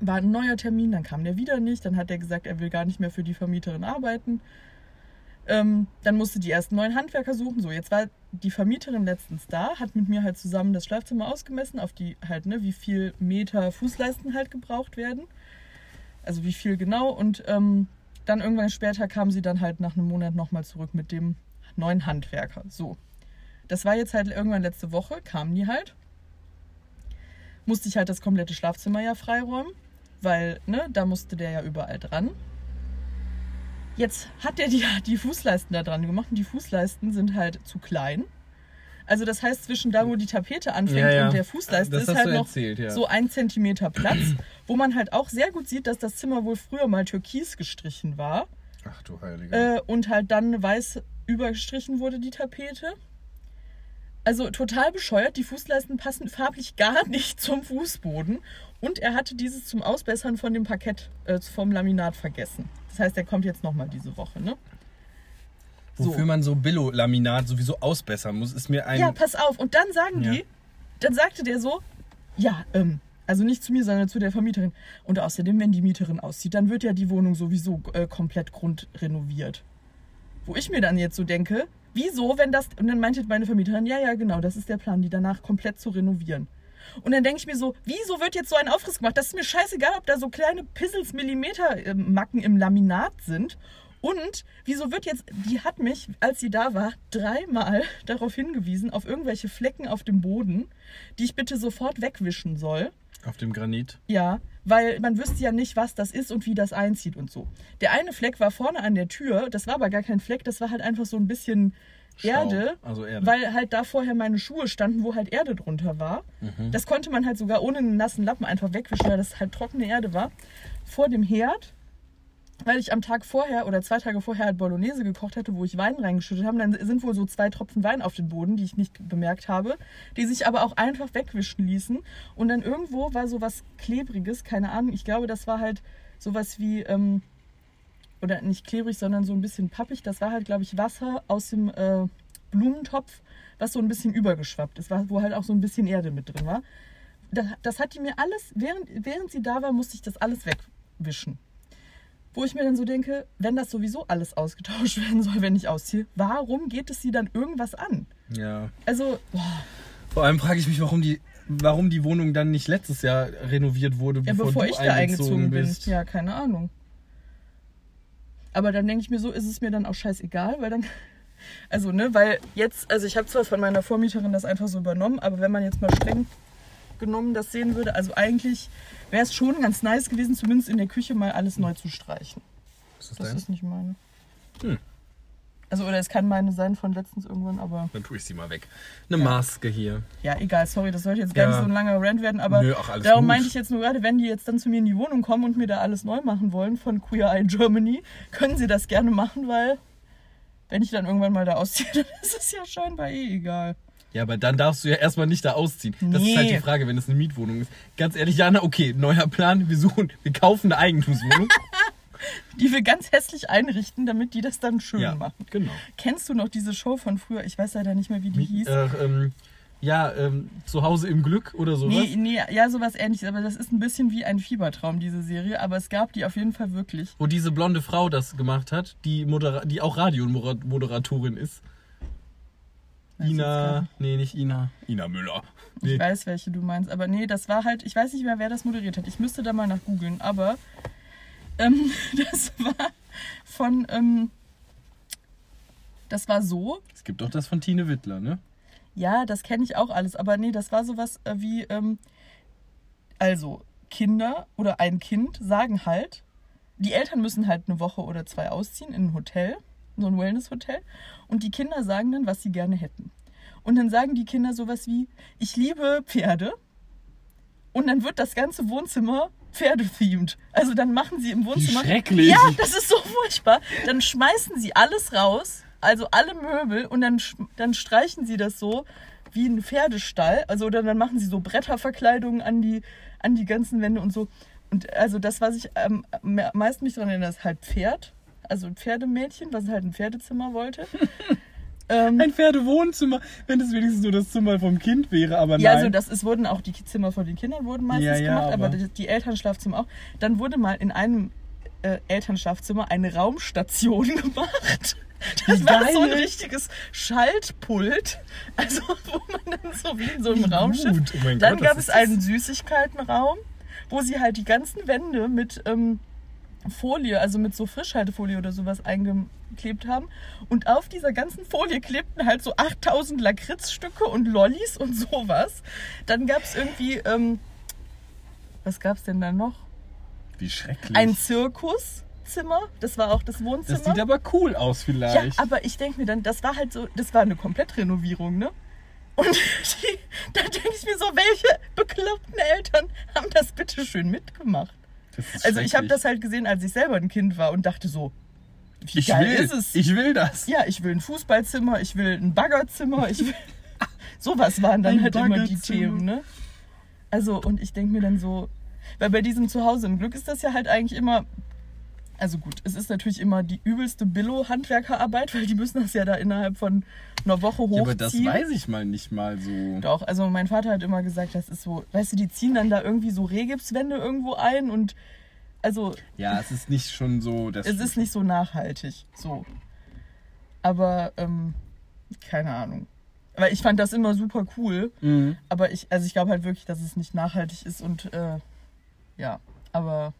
war ein neuer Termin, dann kam der wieder nicht, dann hat er gesagt, er will gar nicht mehr für die Vermieterin arbeiten. Ähm, dann musste die ersten neuen Handwerker suchen. So, jetzt war die Vermieterin letztens da, hat mit mir halt zusammen das Schlafzimmer ausgemessen, auf die halt, ne, wie viel Meter Fußleisten halt gebraucht werden. Also wie viel genau. Und ähm, dann irgendwann später kam sie dann halt nach einem Monat nochmal zurück mit dem neuen Handwerker. So. Das war jetzt halt irgendwann letzte Woche, kamen die halt. Musste ich halt das komplette Schlafzimmer ja freiräumen, weil, ne, da musste der ja überall dran. Jetzt hat der die, [LAUGHS] die Fußleisten da dran gemacht und die Fußleisten sind halt zu klein. Also das heißt, zwischen da, wo die Tapete anfängt Ja, ja. und der Fußleiste Das ist halt noch erzählt, ja. so ein Zentimeter Platz, wo man halt auch sehr gut sieht, dass das Zimmer wohl früher mal türkis gestrichen war Ach du Heiliger. äh, und halt dann weiß übergestrichen wurde die Tapete. Also total bescheuert, die Fußleisten passen farblich gar [LAUGHS] nicht zum Fußboden und er hatte dieses zum Ausbessern von dem Parkett, äh, vom Laminat vergessen. Das heißt, er kommt jetzt nochmal diese Woche, ne? so. Wofür man so Billo-Laminat sowieso ausbessern muss, ist mir ein. Ja, pass auf. Und dann sagen Ja. die, dann sagte der so, ja, ähm, also nicht zu mir, sondern zu der Vermieterin. Und außerdem, wenn die Mieterin auszieht, dann wird ja die Wohnung sowieso äh, komplett grundrenoviert. Wo ich mir dann jetzt so denke, wieso, wenn das. Und dann meinte meine Vermieterin, ja, ja, genau, das ist der Plan, die danach komplett zu renovieren. Und dann denke ich mir so, wieso wird jetzt so ein Aufriss gemacht? Das ist mir scheißegal, ob da so kleine Pissels Millimeter ähm, im Laminat sind. Und wieso wird jetzt, die hat mich, als sie da war, dreimal [LAUGHS] darauf hingewiesen, auf irgendwelche Flecken auf dem Boden, die ich bitte sofort wegwischen soll. Auf dem Granit. Ja, weil man wüsste ja nicht, was das ist und wie das einzieht und so. Der eine Fleck war vorne an der Tür, das war aber gar kein Fleck, das war halt einfach so ein bisschen Erde, also Erde. weil halt da vorher meine Schuhe standen, wo halt Erde drunter war. Mhm. Das konnte man halt sogar ohne einen nassen Lappen einfach wegwischen, weil das halt trockene Erde war. Vor dem Herd, weil ich am Tag vorher oder zwei Tage vorher halt Bolognese gekocht hatte, wo ich Wein reingeschüttet habe, dann sind wohl so zwei Tropfen Wein auf den Boden, die ich nicht bemerkt habe, die sich aber auch einfach wegwischen ließen. Und dann irgendwo war so was Klebriges, keine Ahnung, ich glaube, das war halt sowas wie, ähm, oder nicht klebrig, sondern so ein bisschen pappig. Das war halt, glaube ich, Wasser aus dem äh, Blumentopf, was so ein bisschen übergeschwappt ist, wo halt auch so ein bisschen Erde mit drin war. Das, das hat die mir alles, während, während sie da war, musste ich das alles wegwischen. Wo ich mir dann so denke, wenn das sowieso alles ausgetauscht [LAUGHS] werden soll, wenn ich ausziehe, warum geht es sie dann irgendwas an? Ja. Also, boah, Vor allem frage ich mich, warum die, warum die Wohnung dann nicht letztes Jahr renoviert wurde, ja, bevor, bevor du ich da eingezogen bin. bist. Ja, keine Ahnung. Aber dann denke ich mir so, ist es mir dann auch scheißegal, weil dann. [LAUGHS] Also, ne, weil jetzt, also ich habe zwar von meiner Vormieterin das einfach so übernommen, aber wenn man jetzt mal streng genommen das sehen würde, also eigentlich wäre es schon ganz nice gewesen, zumindest in der Küche mal alles neu zu streichen. Ist Das dein? ist nicht meine. Hm. Also, oder es kann meine sein von letztens irgendwann, aber Dann tue ich sie mal weg. Eine Maske hier. ja, egal, sorry, das sollte jetzt gar Ja. nicht so ein langer Rant werden, aber Nö, ach, alles darum gut. meinte ich jetzt nur gerade, wenn die jetzt dann zu mir in die Wohnung kommen und mir da alles neu machen wollen von Queer Eye Germany, können sie das gerne machen, weil wenn ich dann irgendwann mal da ausziehe, [LAUGHS] dann ist es ja scheinbar eh egal. Ja, aber dann darfst du ja erstmal nicht da ausziehen. Das ist halt Nee. die Frage, wenn es eine Mietwohnung ist. Ganz ehrlich, Jana, okay, neuer Plan, wir suchen, wir kaufen eine Eigentumswohnung. [LAUGHS] Die wir ganz hässlich einrichten, damit die das dann schön ja, machen. genau. Kennst du noch diese Show von früher? Ich weiß leider nicht mehr, wie die hieß. Äh, ähm, ja, ähm, zu Hause im Glück oder sowas. Nee, nee, ja, sowas ähnliches. Aber das ist ein bisschen wie ein Fiebertraum, diese Serie. Aber es gab die auf jeden Fall wirklich. Wo diese blonde Frau das gemacht hat, die, Modera die auch Radiomoderatorin ist. Weiß Ina, nee, nicht Ina. Ina Müller. Ich Nee. weiß, welche du meinst. Aber nee, das war halt, ich weiß nicht mehr, wer das moderiert hat. Ich müsste da mal nach googeln. Aber ähm, [LAUGHS] das war von, ähm, das war so, Es gibt doch das von Tine Wittler, ne? ja, das kenne ich auch alles. Aber nee, das war sowas äh, wie, ähm, also Kinder oder ein Kind sagen halt, die Eltern müssen halt eine Woche oder zwei ausziehen in ein Hotel, so ein Wellness-Hotel. Und die Kinder sagen dann, was sie gerne hätten. Und dann sagen die Kinder sowas wie, ich liebe Pferde. Und dann wird das ganze Wohnzimmer Pferde-themed. Also dann machen sie im Wohnzimmer. schrecklich. Ja, das ist so furchtbar. Dann schmeißen sie alles raus, also alle Möbel, und dann, dann streichen sie das so wie ein Pferdestall. Also oder dann machen sie so Bretterverkleidungen an die, an die ganzen Wände und so. Und also das, was ich ähm, am meisten mich daran erinnere, ist halt Pferd. Also ein Pferdemädchen, was halt ein Pferdezimmer wollte. [LAUGHS] ähm, Ein Pferdewohnzimmer, wenn das wenigstens nur das Zimmer vom Kind wäre, aber Ja, nein. also das, es wurden auch die Zimmer von den Kindern wurden meistens Ja, ja, gemacht, aber, aber- die, die Elternschlafzimmer auch. Dann wurde mal in einem äh, Elternschlafzimmer eine Raumstation [LAUGHS] gemacht. Das Wie war so ein geil. richtiges Schaltpult, also wo man dann so wie in so einem Wie Raumschiff. Oh dann Gott, gab es einen Süßigkeitenraum, wo sie halt die ganzen Wände mit ähm, Folie, also mit so Frischhaltefolie oder sowas eingeklebt haben. Und auf dieser ganzen Folie klebten halt so 8000 Lakritzstücke und Lollis und sowas. Dann gab es irgendwie, ähm, was gab es denn da noch? Wie schrecklich. Ein Zirkuszimmer, das war auch das Wohnzimmer. das sieht aber cool aus ja, vielleicht. aber ich denke mir dann, das war halt so, das war eine Komplettrenovierung, ne? Und [LAUGHS] die, da denke ich mir so, welche bekloppten Eltern haben das bitte schön mitgemacht? Also ich habe das halt gesehen, als ich selber ein Kind war und dachte so, wie ich geil will, ist es? Ich will das. ja, ich will ein Fußballzimmer, ich will ein Baggerzimmer, ich will... [LAUGHS] Sowas waren dann Ein halt immer die. Themen, ne? Also, und ich denke mir dann so, weil bei diesem Zuhause im Glück ist das ja halt eigentlich immer... Also gut, es ist natürlich immer die übelste Billo-Handwerkerarbeit, weil die müssen das ja da innerhalb von einer Woche hochziehen. Ja, aber das weiß ich mal nicht mal so. Doch, also mein Vater hat immer gesagt, das ist so, weißt du, die ziehen dann da irgendwie so Rehgipswände irgendwo ein und also Ja, es ist nicht schon so. Es ist nicht so nachhaltig. So. Aber, ähm, keine Ahnung. Weil ich fand das immer super cool. Mhm. Aber ich, also ich glaube halt wirklich, dass es nicht nachhaltig ist und äh, ja, aber.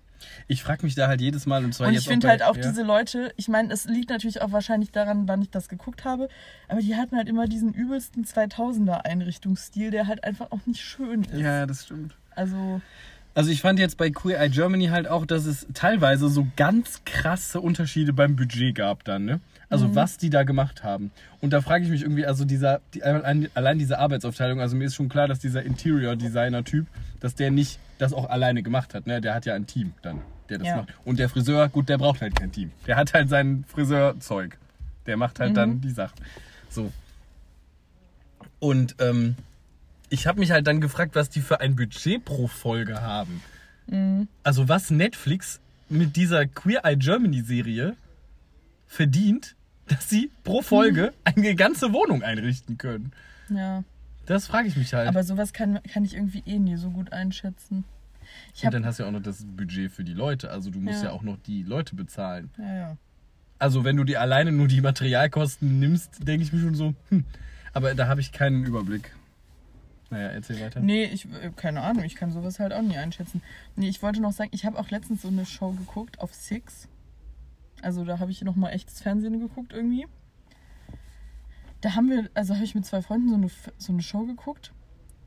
Ich frage mich da halt jedes Mal und zwar Und jetzt ich finde halt auch ja. diese Leute, ich meine, es liegt natürlich auch wahrscheinlich daran, wann ich das geguckt habe, aber die hatten halt immer diesen übelsten 2000er Einrichtungsstil, der halt einfach auch nicht schön ist. Ja, das stimmt. Also, Also ich fand jetzt bei Queer Eye Germany halt auch, dass es teilweise so ganz krasse Unterschiede beim Budget gab dann, ne? Also was die da gemacht haben. Und da frage ich mich irgendwie, also dieser, die, allein, allein diese Arbeitsaufteilung, also mir ist schon klar, dass dieser Interior Designer Typ, dass der nicht das auch alleine gemacht hat, ne? Der hat ja ein Team dann, der das Ja. macht. Und der Friseur, gut, der braucht halt kein Team. Der hat halt sein Friseurzeug. Der macht halt dann die Sachen. So. Und ähm, ich habe mich halt dann gefragt, was die für ein Budget pro Folge haben. Also was Netflix mit dieser Queer Eye Germany Serie verdient, dass sie pro Folge eine ganze Wohnung einrichten können. ja. Das frage ich mich halt. Aber sowas kann, kann ich irgendwie eh nie so gut einschätzen. Ich Und hab, dann hast du ja auch noch das Budget für die Leute. Also du musst ja, Ja. auch noch die Leute bezahlen. ja, ja. Also wenn du dir alleine nur die Materialkosten nimmst, denke ich mir schon so, hm. Aber da habe ich keinen Überblick. Naja, erzähl weiter. Nee, ich, äh, keine Ahnung, ich kann sowas halt auch nie einschätzen. Nee, ich wollte noch sagen, ich habe auch letztens so eine Show geguckt auf Six. Also da habe ich noch mal echtes Fernsehen geguckt irgendwie. Da haben wir, also habe ich mit zwei Freunden so eine, so eine Show geguckt.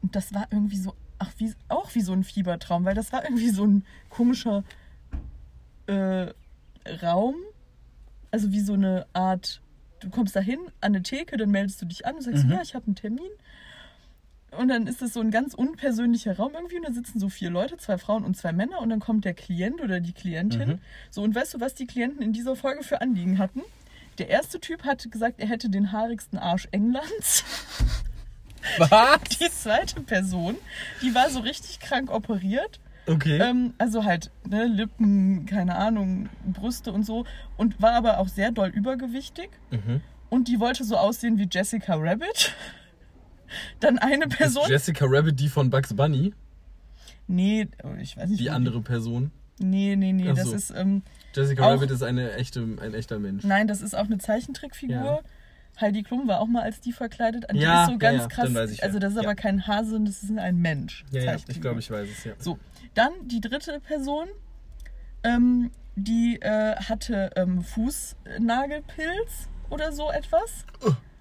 Und das war irgendwie so, ach, wie, auch wie so ein Fiebertraum, weil das war irgendwie so ein komischer äh, Raum. Also wie so eine Art, du kommst da hin an eine Theke, dann meldest du dich an und sagst, Mhm. ja, ich habe einen Termin. Und dann ist es so ein ganz unpersönlicher Raum irgendwie und da sitzen so vier Leute, zwei Frauen und zwei Männer und dann kommt der Klient oder die Klientin. Mhm. So, und weißt du, was die Klienten in dieser Folge für Anliegen hatten? Der erste Typ hat gesagt, er hätte den haarigsten Arsch Englands. [LAUGHS] Was? Die zweite Person, die war so richtig krank operiert. Okay. Ähm, also halt ne, Lippen, keine Ahnung, Brüste und so. Und war aber auch sehr doll übergewichtig. Mhm. Und die wollte so aussehen wie Jessica Rabbit. Dann eine Ist Person. Jessica Rabbit die von Bugs Bunny? Nee, ich weiß nicht. Die andere Person? Nee, nee, nee. Ach Das so. ist. Ähm, Jessica Auch- Rabbit ist eine echte, ein echter Mensch. nein, das ist auch eine Zeichentrickfigur. Ja. Heidi Klum war auch mal als die verkleidet. Die Ja, ist so ganz ja, krass. also das ist aber kein Hase, das ist ein Mensch. Ja, ja, ich glaube, ich weiß es, ja. So, dann die dritte Person, ähm, die äh, hatte ähm, Fußnagelpilz oder so etwas.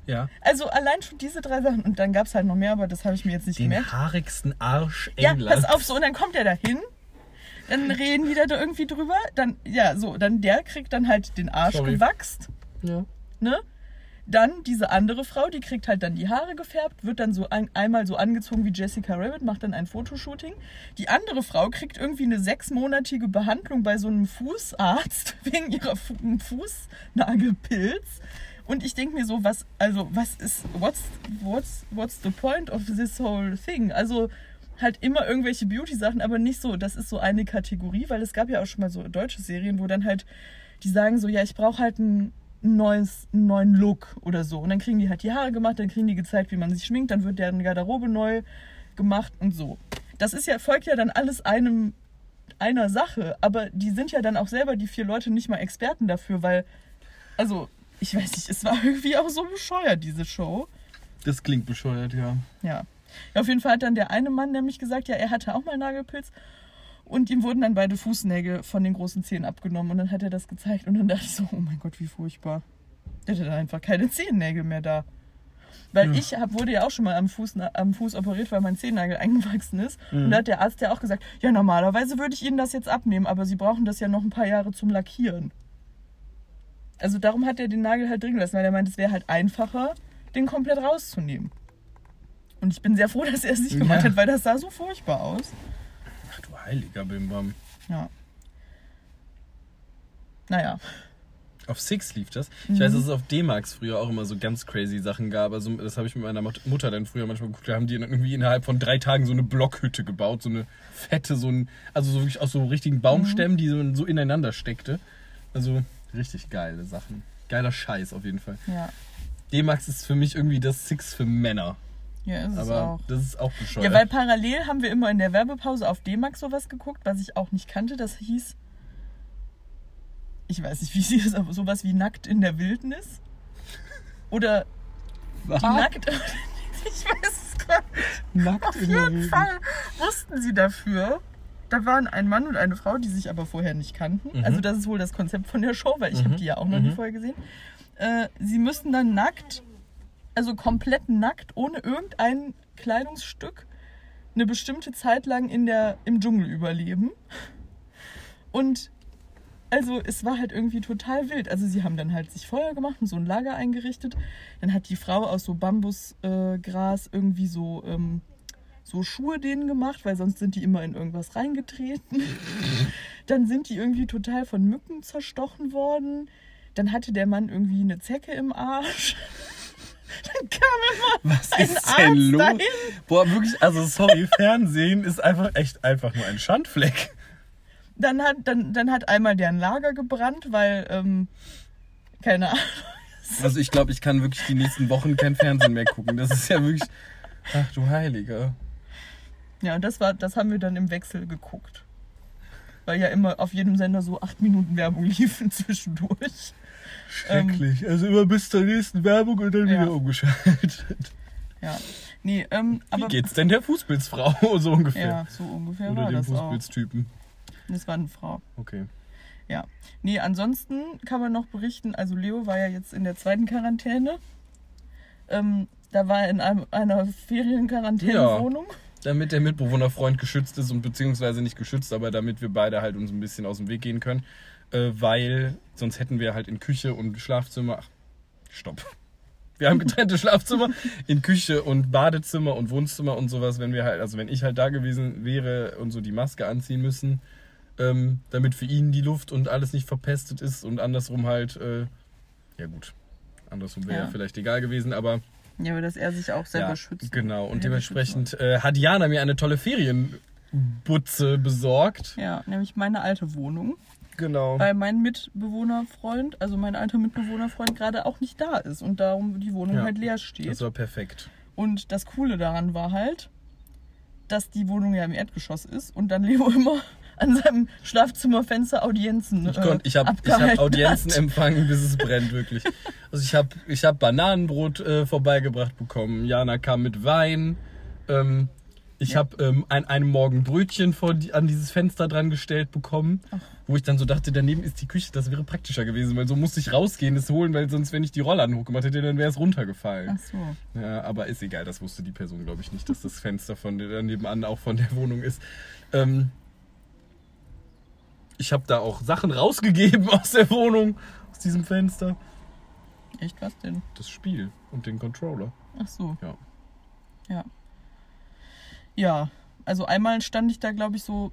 Ja. Also allein schon diese drei Sachen. Und dann gab es halt noch mehr, aber das habe ich mir jetzt nicht Den gemerkt. haarigsten Arsch Ja, Englands. pass auf, so, und dann kommt er da hin. Dann [LAUGHS] reden die da irgendwie drüber. Dann, ja, so, dann der kriegt dann halt den Arsch Sorry. gewachst. Ja. ne? Dann diese andere Frau, die kriegt halt dann die Haare gefärbt, wird dann so ein, einmal so angezogen wie Jessica Rabbit, macht dann ein Fotoshooting. Die andere Frau kriegt irgendwie eine sechsmonatige Behandlung bei so einem Fußarzt [LAUGHS] wegen ihrer Fu Fußnagelpilz. Und ich denke mir so, was, also, was ist, what's, what's, what's the point of this whole thing? Also, halt immer irgendwelche Beauty-Sachen, aber nicht so, das ist so eine Kategorie, weil es gab ja auch schon mal so deutsche Serien, wo dann halt, die sagen so, ja, ich brauche halt ein neues, einen neuen Look oder so. Und dann kriegen die halt die Haare gemacht, dann kriegen die gezeigt, wie man sich schminkt, dann wird deren Garderobe neu gemacht und so. Das ist ja, folgt ja dann alles einem, einer Sache, aber die sind ja dann auch selber, die vier Leute, nicht mal Experten dafür, weil, also, ich weiß nicht, es war irgendwie auch so bescheuert, diese Show. Das klingt bescheuert, ja. Ja. ja. Auf jeden Fall hat dann der eine Mann nämlich gesagt, ja, er hatte auch mal Nagelpilz. Und ihm wurden dann beide Fußnägel von den großen Zehen abgenommen. Und dann hat er das gezeigt. Und dann dachte ich so, oh mein Gott, wie furchtbar. Der hatte dann einfach keine Zehennägel mehr da. Weil ich hab, wurde ja auch schon mal am Fuß, am Fuß operiert, weil mein Zehennagel [LAUGHS] eingewachsen ist. Und da hat der Arzt ja auch gesagt, ja, normalerweise würde ich Ihnen das jetzt abnehmen, aber Sie brauchen das ja noch ein paar Jahre zum Lackieren. Also darum hat er den Nagel halt drin gelassen, weil er meint, es wäre halt einfacher, den komplett rauszunehmen. Und ich bin sehr froh, dass er es nicht gemacht Ja. hat, weil das sah so furchtbar aus. Ach du heiliger Bimbam. Ja. Naja. Auf Six lief das. Ich weiß, dass es auf D-Max früher auch immer so ganz crazy Sachen gab. Also das habe ich mit meiner Mut- Mutter dann früher manchmal geguckt. Da haben die dann irgendwie innerhalb von drei Tagen so eine Blockhütte gebaut. So eine fette, so ein, also so wirklich aus so richtigen Baumstämmen, die so, so ineinander steckte. Also richtig geile Sachen. Geiler Scheiß auf jeden Fall. Ja. D-Max ist für mich irgendwie das Six für Männer. Ja, ist es Aber auch. das ist auch bescheuert. Ja, weil parallel haben wir immer in der Werbepause auf D-Max sowas geguckt, was ich auch nicht kannte. Das hieß, ich weiß nicht, wie sie [LAUGHS] es, aber sowas wie Nackt in der Wildnis. Oder Was? Nackt. [LAUGHS] Ich weiß es gar nicht. Nackt Auf jeden. Fall wussten sie dafür. Da waren ein Mann und eine Frau, die sich aber vorher nicht kannten. Mhm. Also das ist wohl das Konzept von der Show, weil ich habe die ja auch noch nie Mhm. vorher gesehen. Äh, sie müssten dann nackt, also komplett nackt, ohne irgendein Kleidungsstück, eine bestimmte Zeit lang in der, im Dschungel überleben. Und also es war halt irgendwie total wild. Also sie haben dann halt sich Feuer gemacht und so ein Lager eingerichtet. Dann hat die Frau aus so Bambusgras äh, irgendwie so, ähm, so Schuhe denen gemacht, weil sonst sind die immer in irgendwas reingetreten. [LAUGHS] dann sind die irgendwie total von Mücken zerstochen worden. Dann hatte der Mann irgendwie eine Zecke im Arsch. [LAUGHS] Dann kam immer Was ein ist denn Arzt los? dahin. Boah, wirklich, also sorry, Fernsehen ist einfach echt einfach nur ein Schandfleck. Dann hat, dann, dann hat einmal deren Lager gebrannt, weil, ähm, keine Ahnung. Also ich glaube, ich kann wirklich die nächsten Wochen kein Fernsehen mehr gucken. Das ist ja wirklich. Ach du Heiliger. Ja, und das war, das haben wir dann im Wechsel geguckt. Weil ja immer auf jedem Sender so acht Minuten Werbung [LAUGHS] liefen zwischendurch. Schrecklich. also immer bis zur nächsten Werbung und dann Ja. wieder umgeschaltet. Ja. Nee, ähm, Wie aber. geht's denn der Fußpilzfrau [LAUGHS] so ungefähr? Ja, so ungefähr Oder war dem. Fußpilztypen. Das war eine Frau. Okay. Ja. Nee, ansonsten kann man noch berichten, also Leo war ja jetzt in der zweiten Quarantäne. Ähm, da war er in einem, einer Ferienquarantäne-Wohnung. [LAUGHS] Damit der Mitbewohnerfreund geschützt ist und beziehungsweise nicht geschützt, aber damit wir beide halt uns ein bisschen aus dem Weg gehen können. Äh, weil sonst hätten wir halt in Küche und Schlafzimmer. Ach, stopp. Wir haben getrennte Schlafzimmer in Küche und Badezimmer und Wohnzimmer und sowas, wenn wir halt, also wenn ich halt da gewesen wäre und so die Maske anziehen müssen, ähm, damit für ihn die Luft und alles nicht verpestet ist und andersrum halt, äh, ja gut, andersrum wäre Ja. ja. vielleicht egal gewesen, aber Ja, aber dass er sich auch selber ja, schützt. Genau, und dementsprechend äh, hat Jana mir eine tolle Ferienbutze besorgt. Ja, nämlich meine alte Wohnung. Genau. Weil mein Mitbewohnerfreund, also mein alter Mitbewohnerfreund, gerade auch nicht da ist und darum die Wohnung Ja, halt leer steht. Das war perfekt. Und das Coole daran war halt, dass die Wohnung ja im Erdgeschoss ist und dann [LAUGHS] Leo immer an seinem Schlafzimmerfenster Audienzen Ich, äh, konnt, ich habe hab Audienzen hat. empfangen, bis es brennt, wirklich. Also ich habe ich hab Bananenbrot äh, vorbeigebracht bekommen. Jana kam mit Wein. Ähm, ich Ja. habe ähm, an einem Morgen Brötchen vor die, an dieses Fenster dran gestellt bekommen, wo ich dann so dachte, daneben ist die Küche, das wäre praktischer gewesen, weil so musste ich rausgehen, es holen, weil sonst, wenn ich die Rollladen hochgemacht hätte, dann wäre es runtergefallen. Ach so. Ja, aber ist egal, das wusste die Person, glaube ich, nicht, dass das Fenster von nebenan auch von der Wohnung ist. Ähm, ich habe da auch Sachen rausgegeben [LAUGHS] aus der Wohnung, aus diesem Fenster. Echt, was denn? Das Spiel und den Controller. Ach so. Ja. Ja. Ja, also einmal stand ich da, glaube ich, so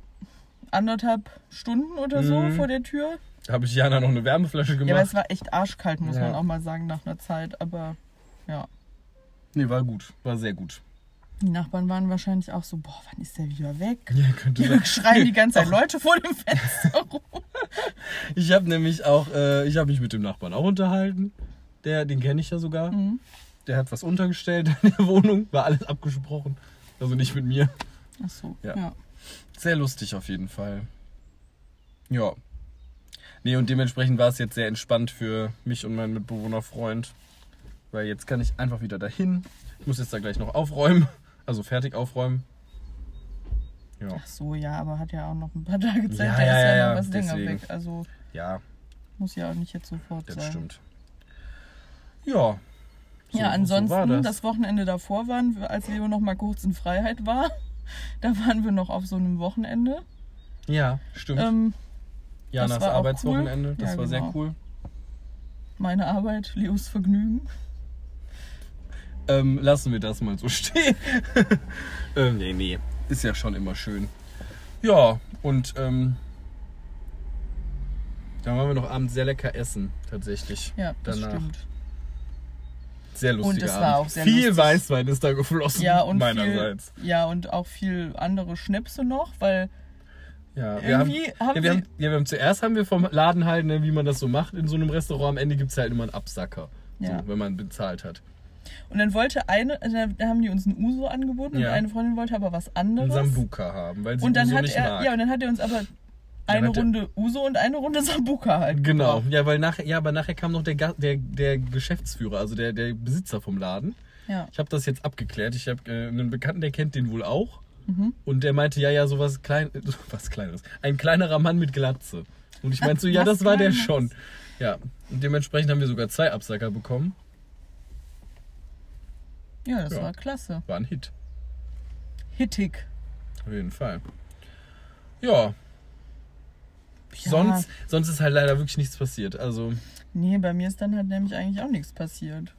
anderthalb Stunden oder so Mhm. vor der Tür. Da habe ich Jana noch eine Wärmeflasche Ja, aber gemacht. es war echt arschkalt, muss Ja. man auch mal sagen, nach einer Zeit. Aber ja, nee, war gut. War sehr gut. Die Nachbarn waren wahrscheinlich auch so, boah, wann ist der wieder weg? Ja, könnte Die sein. schreien die ganze Zeit [LAUGHS] Leute vor dem Fenster rum. Ich habe nämlich auch, äh, ich habe mich mit dem Nachbarn auch unterhalten. Der, den kenne ich ja sogar. Mhm. Der hat was untergestellt in der Wohnung. War alles abgesprochen. Also nicht mit mir. Ach so, Ja. ja. Sehr lustig auf jeden Fall. Ja. Nee, und dementsprechend war es jetzt sehr entspannt für mich und meinen Mitbewohnerfreund. Weil jetzt kann ich einfach wieder dahin. Ich muss jetzt da gleich noch aufräumen. Also fertig aufräumen. Ja. Ach so, ja, aber hat ja auch noch ein paar [LAUGHS] Tage Zeit. Ja, der ja, ist ja, ja, noch was länger weg. Also Ja, muss ja auch nicht jetzt sofort das sein. stimmt. Ja. So- ja, so ansonsten, war das. das. Wochenende davor waren, wir, als Leo noch mal kurz in Freiheit war, [LAUGHS] da waren wir noch auf so einem Wochenende. Ja, stimmt. Ähm, Janas das Arbeitswochenende, cool. das Ja, war sehr genau. cool. meine Arbeit, Leos Vergnügen. Ähm, lassen wir das mal so [LAUGHS] stehen. ähm, nee, nee. Ist ja schon immer schön. Ja, und ähm, dann waren wir noch abends sehr lecker essen, tatsächlich. Ja, das Danach. stimmt. Sehr lustiger es war Abend. auch sehr Viel lustig. Weißwein ist da geflossen, Ja, und meinerseits. viel, ja, und auch viel andere Schnäpse noch, weil Ja, wir haben, irgendwie haben ja, wir haben, ja, wir haben zuerst haben wir vom Laden halt, ne, wie man das so macht in so einem Restaurant, am Ende gibt es halt immer einen Absacker, Ja. so, wenn man bezahlt hat. Und dann wollte eine, also da haben die uns ein Uso angeboten Ja. und eine Freundin wollte aber was anderes. Sambuka haben, weil sie und dann Uso hat nicht er, mag. ja, und dann hat er uns aber eine Runde Uso und eine Runde Sambuka halt. Genau, ja, weil nachher, ja, aber nachher kam noch der, der, der Geschäftsführer, also der, der Besitzer vom Laden. Ja. Ich habe das jetzt abgeklärt. Ich habe äh, einen Bekannten, der kennt den wohl auch. Mhm. Und der meinte, ja, ja, sowas klein, [LAUGHS] was kleineres. Ein kleinerer Mann mit Glatze. Und ich meinte so, ja, das war der schon. Ja, und dementsprechend haben wir sogar zwei Absacker bekommen. Ja, das Ja. war klasse. War ein Hit, Hittig. auf jeden Fall. Ja, Ja. sonst, sonst ist halt leider wirklich nichts passiert. Also, Nee, bei mir ist dann halt nämlich eigentlich auch nichts passiert.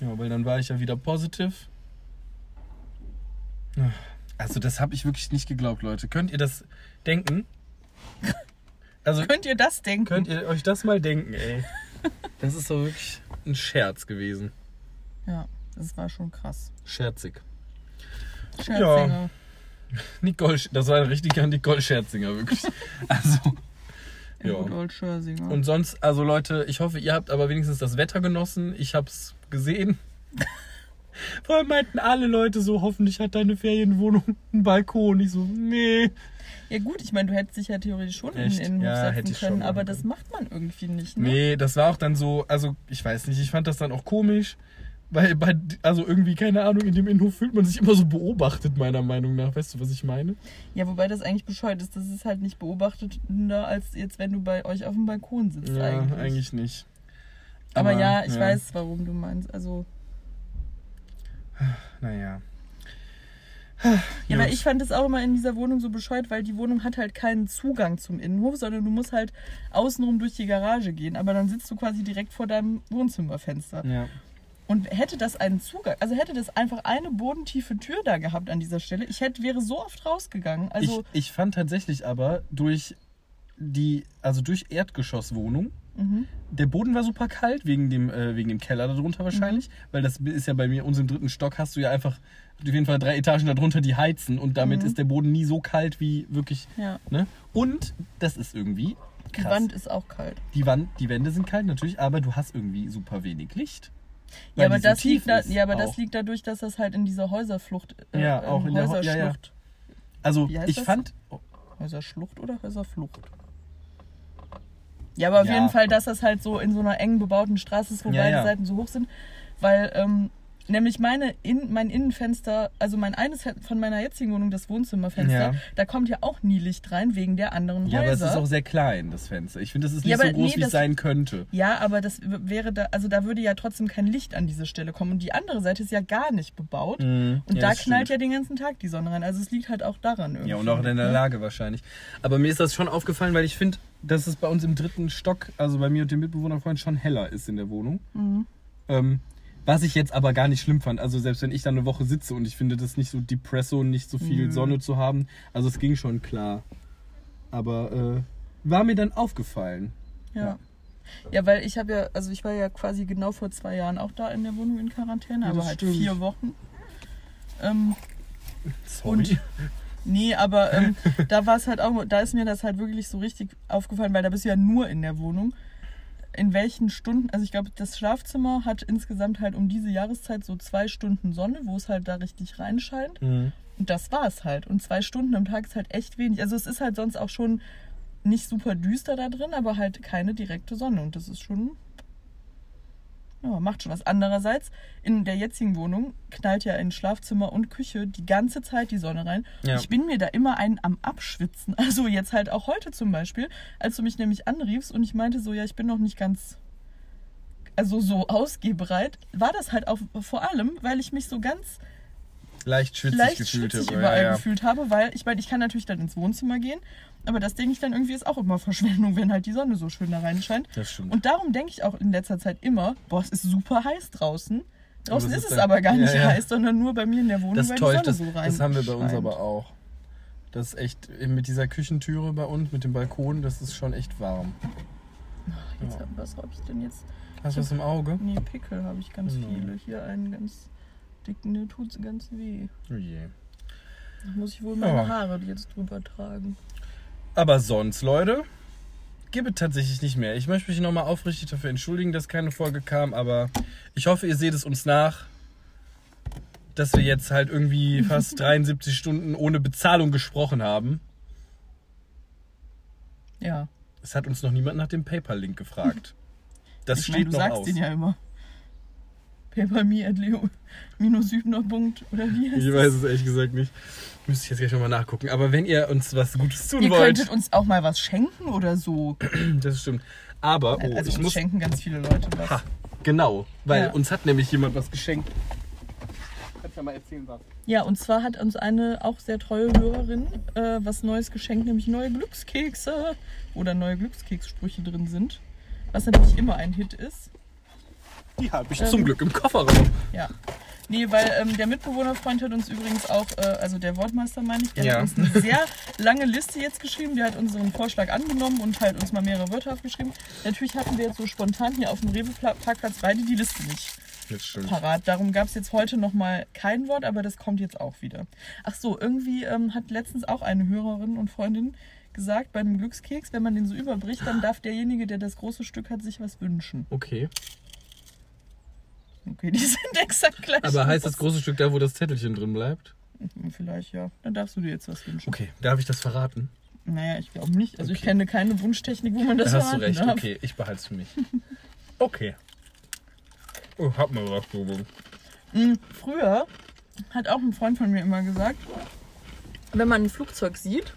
ja, weil dann war ich ja wieder positiv. Also, das habe ich wirklich nicht geglaubt, Leute. Könnt ihr das denken? [LAUGHS] Also, Könnt ihr das denken? Könnt ihr euch das mal denken, ey? Das ist doch wirklich ein Scherz gewesen. Ja, das war schon krass. Scherzig. Scherzinger. Nicole, Sch- das war ein richtiger Nicole Scherzinger, wirklich. [LAUGHS] Also, Ja. ja. Old Scherzinger. Und sonst, also Leute, ich hoffe, ihr habt aber wenigstens das Wetter genossen. Ich hab's gesehen. [LAUGHS] Vor allem meinten alle Leute so, hoffentlich hat deine Ferienwohnung einen Balkon. Ich so, nee. ja gut, ich meine, du hättest dich ja theoretisch schon in Echt? den Innenhof Ja, hätte setzen können, aber können. das macht man irgendwie nicht, ne? Nee, das war auch dann so, also ich weiß nicht, ich fand das dann auch komisch, weil bei, also irgendwie, keine Ahnung, in dem Innenhof fühlt man sich immer so beobachtet, meiner Meinung nach. Weißt du, was ich meine? Ja, wobei das eigentlich bescheuert ist. Das ist halt nicht beobachtender, als jetzt, wenn du bei euch auf dem Balkon sitzt Ja, eigentlich. eigentlich, nicht. Aber, ja, ich weiß, warum du meinst. Also, Naja. ja, aber Gut. ich fand es auch immer in dieser Wohnung so bescheuert, weil die Wohnung hat halt keinen Zugang zum Innenhof, sondern du musst halt außenrum durch die Garage gehen. Aber dann sitzt du quasi direkt vor deinem Wohnzimmerfenster. Ja. Und hätte das einen Zugang, also hätte das einfach eine bodentiefe Tür da gehabt an dieser Stelle, ich hätte, wäre so oft rausgegangen. Also, ich, ich fand tatsächlich aber durch die, also durch Erdgeschosswohnung, mhm. der Boden war super kalt, wegen dem, äh, wegen dem Keller darunter wahrscheinlich. Weil das ist ja bei mir, uns im dritten Stock hast du ja einfach auf jeden Fall drei Etagen darunter, die heizen. Und damit Mhm. ist der Boden nie so kalt wie wirklich, ja, ne? Und das ist irgendwie die krass. Wand ist auch kalt. Die, Wand, die Wände sind kalt natürlich, aber du hast irgendwie super wenig Licht. Ja, aber, das liegt, da, ja, aber das auch. liegt dadurch, dass das halt in dieser Häuserflucht. Äh, Ja, auch ähm, in der Hau- ja, ja. Häuserschlucht. Also ich das? fand, oh, Häuserschlucht oder Häuserflucht? Ja, aber auf Ja. jeden Fall, dass das halt so in so einer eng bebauten Straße ist, wo beide. Seiten so hoch sind. Weil ähm, nämlich meine in, mein Innenfenster, also mein eines von meiner jetzigen Wohnung, das Wohnzimmerfenster, Ja. da kommt ja auch nie Licht rein wegen der anderen Ja, aber es Häuser. ist auch sehr klein, das Fenster. Ich finde, das ist nicht Ja, so groß, nee, wie es sein könnte. ja, aber das wäre da, also da würde ja trotzdem kein Licht an diese Stelle kommen. Und die andere Seite ist ja gar nicht bebaut. Mhm. Und Ja, da knallt stimmt. ja den ganzen Tag die Sonne rein. Also es liegt halt auch daran irgendwie. Ja, und auch in der ne? Lage wahrscheinlich. Aber mir ist das schon aufgefallen, weil ich finde, dass es bei uns im dritten Stock, also bei mir und dem Mitbewohnerfreund, schon heller ist in der Wohnung. Mhm. Ähm, was ich jetzt aber gar nicht schlimm fand. Also selbst wenn ich da eine Woche sitze und ich finde das nicht so depresso und nicht so viel Mhm. Sonne zu haben. Also es ging schon klar. Aber äh, war mir dann aufgefallen. Ja. Ja, weil ich habe ja, also ich war ja quasi genau vor zwei Jahren auch da in der Wohnung in Quarantäne, Ja, aber halt stimmt. vier Wochen. Ähm, Sorry. Und- nee, aber ähm, da war es halt auch, da ist mir das halt wirklich so richtig aufgefallen, weil da bist du ja nur in der Wohnung. In welchen Stunden, also ich glaube, das Schlafzimmer hat insgesamt halt um diese Jahreszeit so zwei Stunden Sonne, wo es halt da richtig reinscheint. Mhm. Und das war es halt. Und zwei Stunden am Tag ist halt echt wenig. Also es ist halt sonst auch schon nicht super düster da drin, aber halt keine direkte Sonne. Und das ist schon. Ja, macht schon was. Andererseits, in der jetzigen Wohnung knallt ja in Schlafzimmer und Küche die ganze Zeit die Sonne rein. Ja. Ich bin mir da immer einen am Abschwitzen. [LAUGHS] Also jetzt halt auch heute zum Beispiel, als du mich nämlich anriefst und ich meinte so, ja, ich bin noch nicht ganz. Also so ausgehbereit, war das halt auch vor allem, weil ich mich so ganz Leicht schwitzig leicht gefühlt schwitzig habe. überall ja, ja. gefühlt habe, weil ich meine, ich kann natürlich dann ins Wohnzimmer gehen, aber das denke ich dann irgendwie ist auch immer Verschwendung, wenn halt die Sonne so schön da reinscheint. Das stimmt. Und darum denke ich auch in letzter Zeit immer, boah, es ist super heiß draußen. Draußen das ist ist es aber gar nicht Ja, ja. heiß, sondern nur bei mir in der Wohnung, Das weil täuscht, die das, Sonne so rein das haben wir bei uns scheint. aber auch. Das ist echt, mit dieser Küchentüre bei uns, mit dem Balkon, das ist schon echt warm. Jetzt, hab- was habe ich denn jetzt? Hast du was im Auge? Nee, Pickel habe ich ganz Mhm. viele. Hier einen ganz dicken, der tut ganz weh. Oh je. Da muss ich wohl meine Ja. Haare jetzt drüber tragen. Aber sonst, Leute, gibt es tatsächlich nicht mehr. Ich möchte mich nochmal aufrichtig dafür entschuldigen, dass keine Folge kam, aber ich hoffe, ihr seht es uns nach, dass wir jetzt halt irgendwie [LAUGHS] fast 73 Stunden ohne Bezahlung gesprochen haben. Ja. Es hat uns noch niemand nach dem PayPal-Link gefragt. [LAUGHS] Das ich steht meine, du noch sagst aus. den ja immer. Punkt oder wie heißt Ich weiß es ehrlich gesagt nicht. Müsste ich jetzt gleich nochmal nachgucken. Aber wenn ihr uns was Gutes tun Ihr wollt, könntet uns auch mal was schenken oder so. [CLEARS THROAT] das stimmt. Aber, oh, also ich uns muss. schenken ganz viele Leute was. Ha, genau, weil Ja. uns hat nämlich jemand was geschenkt. Kannst ja mal erzählen, was. Ja, und zwar hat uns eine auch sehr treue Hörerin äh, was Neues geschenkt, nämlich neue Glückskekse, da neue Glückskekssprüche drin sind. Was natürlich immer ein Hit ist. [LAUGHS] Die habe ich Ähm. zum Glück im Kofferraum. Ja. Nee, weil ähm, der Mitbewohnerfreund hat uns übrigens auch, äh, also der Wortmeister meine ich, der Ja. hat uns eine sehr lange Liste jetzt geschrieben. Der hat unseren Vorschlag angenommen und halt uns mal mehrere Wörter aufgeschrieben. Natürlich hatten wir jetzt so spontan hier auf dem Rewe-Parkplatz beide die Liste nicht parat. Darum gab es jetzt heute nochmal kein Wort, aber das kommt jetzt auch wieder. Ach so, irgendwie ähm, hat letztens auch eine Hörerin und Freundin gesagt, bei einem Glückskeks, wenn man den so überbricht, dann darf derjenige, der das große Stück hat, sich was wünschen. Okay. Okay, die sind [LAUGHS] exakt gleich. Aber heißt das große Stück da, wo das Zettelchen drin bleibt? Vielleicht ja. Dann darfst du dir jetzt was wünschen. Okay, darf ich das verraten? Naja, ich glaube nicht. Also ich Okay. kenne keine Wunschtechnik, wo man das da hast du verraten recht. darf. Okay, ich behalte es für mich. [LAUGHS] Okay. Oh, hab mal was, Bobo. Mhm. Früher hat auch ein Freund von mir immer gesagt, wenn man ein Flugzeug sieht,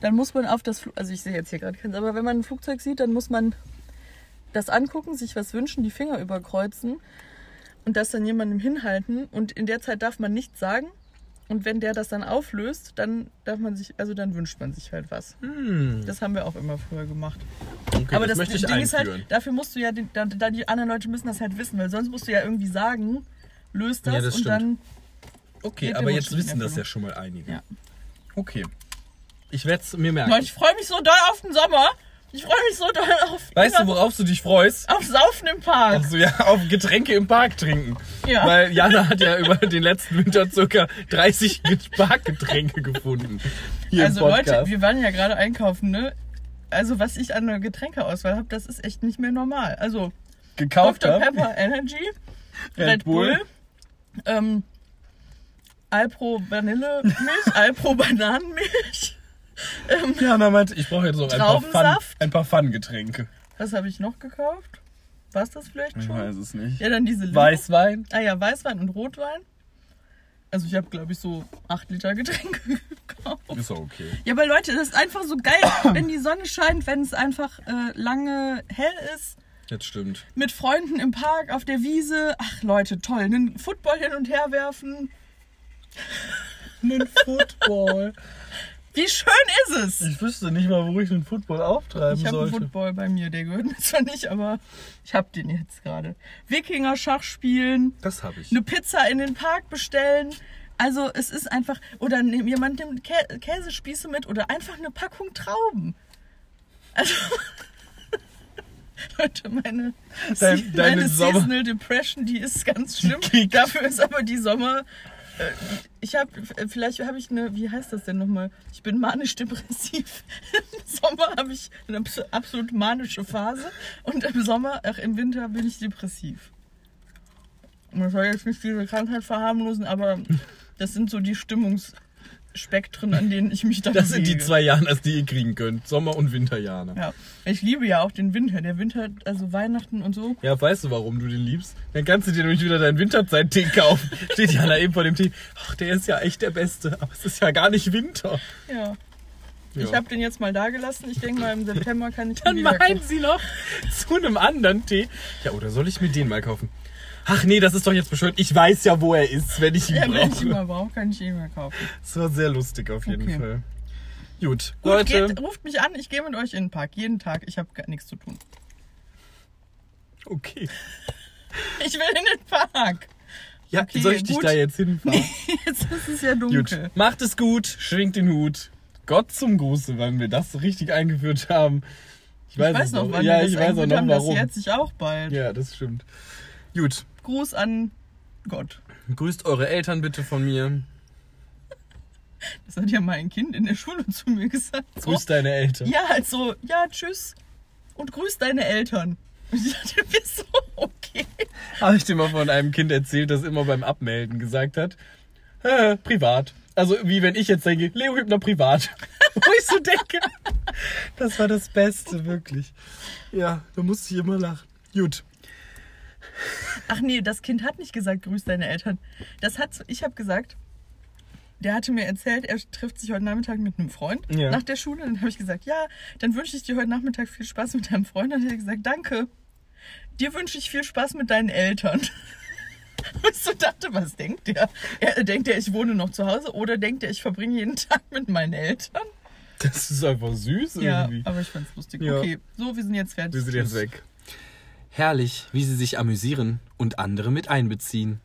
dann muss man auf das Flugzeug, also ich sehe jetzt hier gerade keins, aber wenn man ein Flugzeug sieht, dann muss man das angucken, sich was wünschen, die Finger überkreuzen und das dann jemandem hinhalten und in der Zeit darf man nichts sagen und wenn der das dann auflöst, dann darf man sich, also dann wünscht man sich halt was. Hm. Das haben wir auch immer früher gemacht. Okay, aber das, das, Ding ist einführen. halt, dafür musst du ja, den- da, da die anderen Leute müssen das halt wissen, weil sonst musst du ja irgendwie sagen, löst das, Ja, das und stimmt. dann okay, aber jetzt wissen das ja schon mal einige. Ja. Okay. Ich werde es mir merken. Ich freue mich so doll auf den Sommer. Ich freue mich so doll auf, Weißt du, worauf du dich freust? auf Saufen im Park. Also ja, auf Getränke im Park trinken. Ja. Weil Jana hat ja über den letzten Winter circa 30 Parkgetränke gefunden. Hier also. Leute, wir waren ja gerade einkaufen, ne? Also was ich an der Getränkeauswahl habe, das ist echt nicht mehr normal. Also gekauft Dr. Pepper Energy, Red, Bull, ähm, Alpro Vanillemilch, [LAUGHS] Alpro Bananenmilch. Jana meinte, ich brauche jetzt noch ein paar, Fun, ein paar Fun-Getränke. Was habe ich noch gekauft? War es das vielleicht Ich schon? weiß es nicht. Ja, dann diese Limo- Weißwein? Ah ja, Weißwein und Rotwein. Also ich habe, glaube ich, so 8 Liter Getränke [LAUGHS] gekauft. Ist auch okay. Ja, aber Leute, das ist einfach so geil, [COUGHS] wenn die Sonne scheint, wenn es einfach äh, lange hell ist. Jetzt stimmt. Mit Freunden im Park, auf der Wiese. Ach Leute, toll. Einen Football hin und her werfen. Ein Football. [LAUGHS] Wie schön ist es? Ich wüsste nicht mal, wo ich einen Football auftreiben Ich habe einen sollte. Football bei mir, der gehört [LAUGHS] mir zwar nicht, aber ich habe den jetzt gerade. Wikinger-Schach spielen, Das habe ich. eine Pizza in den Park bestellen. Also es ist einfach, oder jemand nimmt Kä Käsespieße mit oder einfach eine Packung Trauben. Also, [LAUGHS] Leute, meine, Dein- deine meine Sommer- Seasonal Depression, die ist ganz schlimm. kickt. Dafür ist aber die Sommer... Ich habe, vielleicht habe ich eine, wie heißt das denn nochmal? Ich bin manisch-depressiv. Im Sommer habe ich eine abs- absolut manische Phase und im Sommer, ach, im Winter bin ich depressiv. Man soll jetzt nicht diese Krankheit verharmlosen, aber das sind so die Stimmungsspektren, an denen ich mich da Das sind die zwei Janas, die ihr kriegen könnt. Sommer- und Winterjana. Ja, ich liebe ja auch den Winter. Der Winter, also Weihnachten und so. Ja, weißt du, warum du den liebst? Dann kannst du dir nämlich wieder deinen Winterzeit-Tee kaufen. [LAUGHS] Steht Jana eben vor dem Tee. Ach, der ist ja echt der Beste. Aber es ist ja gar nicht Winter. Ja. Ja. Ich habe den jetzt mal da gelassen. Ich denke mal, im September kann ich Dann meint sie noch zu einem anderen Tee. Ja, oder soll ich mir den mal kaufen? Ach nee, das ist doch jetzt bescheuert. Ich weiß ja, wo er ist, wenn ich ihn Ja, wenn ich ihn brauche. mal brauche, kann ich ihn mal kaufen. Das war sehr lustig auf jeden Okay. Fall. Gut, Gut, Leute. geht, ruft mich an, ich gehe mit euch in den Park. Jeden Tag. Ich habe gar nichts zu tun. Okay. [LAUGHS] Ich will in den Park. Ja, Okay, soll ich dich gut. da jetzt hinfahren? [LAUGHS] Jetzt ist es ja Gut. dunkel. Macht es gut, schwingt den Hut. Gott zum Gruße, wann wir das so richtig eingeführt haben. Ich weiß, Ich weiß noch, noch. wann ja, wir ich das weiß auch noch haben, warum. Das jetzt sich auch bald. Ja, das stimmt. Gut. Gruß an Gott. Grüßt eure Eltern bitte von mir. Das hat ja mal ein Kind in der Schule zu mir gesagt. So. Grüßt deine Eltern. Ja, also, ja, tschüss. Und grüß deine Eltern. Und [LAUGHS] ich dachte [LAUGHS] mir so, okay. Habe ich dir mal von einem Kind erzählt, das immer beim Abmelden gesagt hat, äh, privat. Also wie wenn ich jetzt denke, Leo Hübner privat. [LAUGHS] Wo ich so denke, das war das Beste, wirklich. Ja, da musste ich immer lachen. Gut. Ach nee, das Kind hat nicht gesagt, grüß deine Eltern. Das hat, ich habe gesagt, der hatte mir erzählt, er trifft sich heute Nachmittag mit einem Freund Ja. nach der Schule. Dann habe ich gesagt, ja, dann wünsche ich dir heute Nachmittag viel Spaß mit deinem Freund. Dann hat er gesagt, danke. Dir wünsche ich viel Spaß mit deinen Eltern. Und ich so dachte, was denkt der? Er denkt er, ich wohne noch zu Hause oder denkt er, ich verbringe jeden Tag mit meinen Eltern? Das ist einfach süß Ja, irgendwie. aber ich fand's lustig. Ja. Okay, so, wir sind jetzt fertig. Wir sind jetzt weg. Herrlich, wie sie sich amüsieren und andere mit einbeziehen.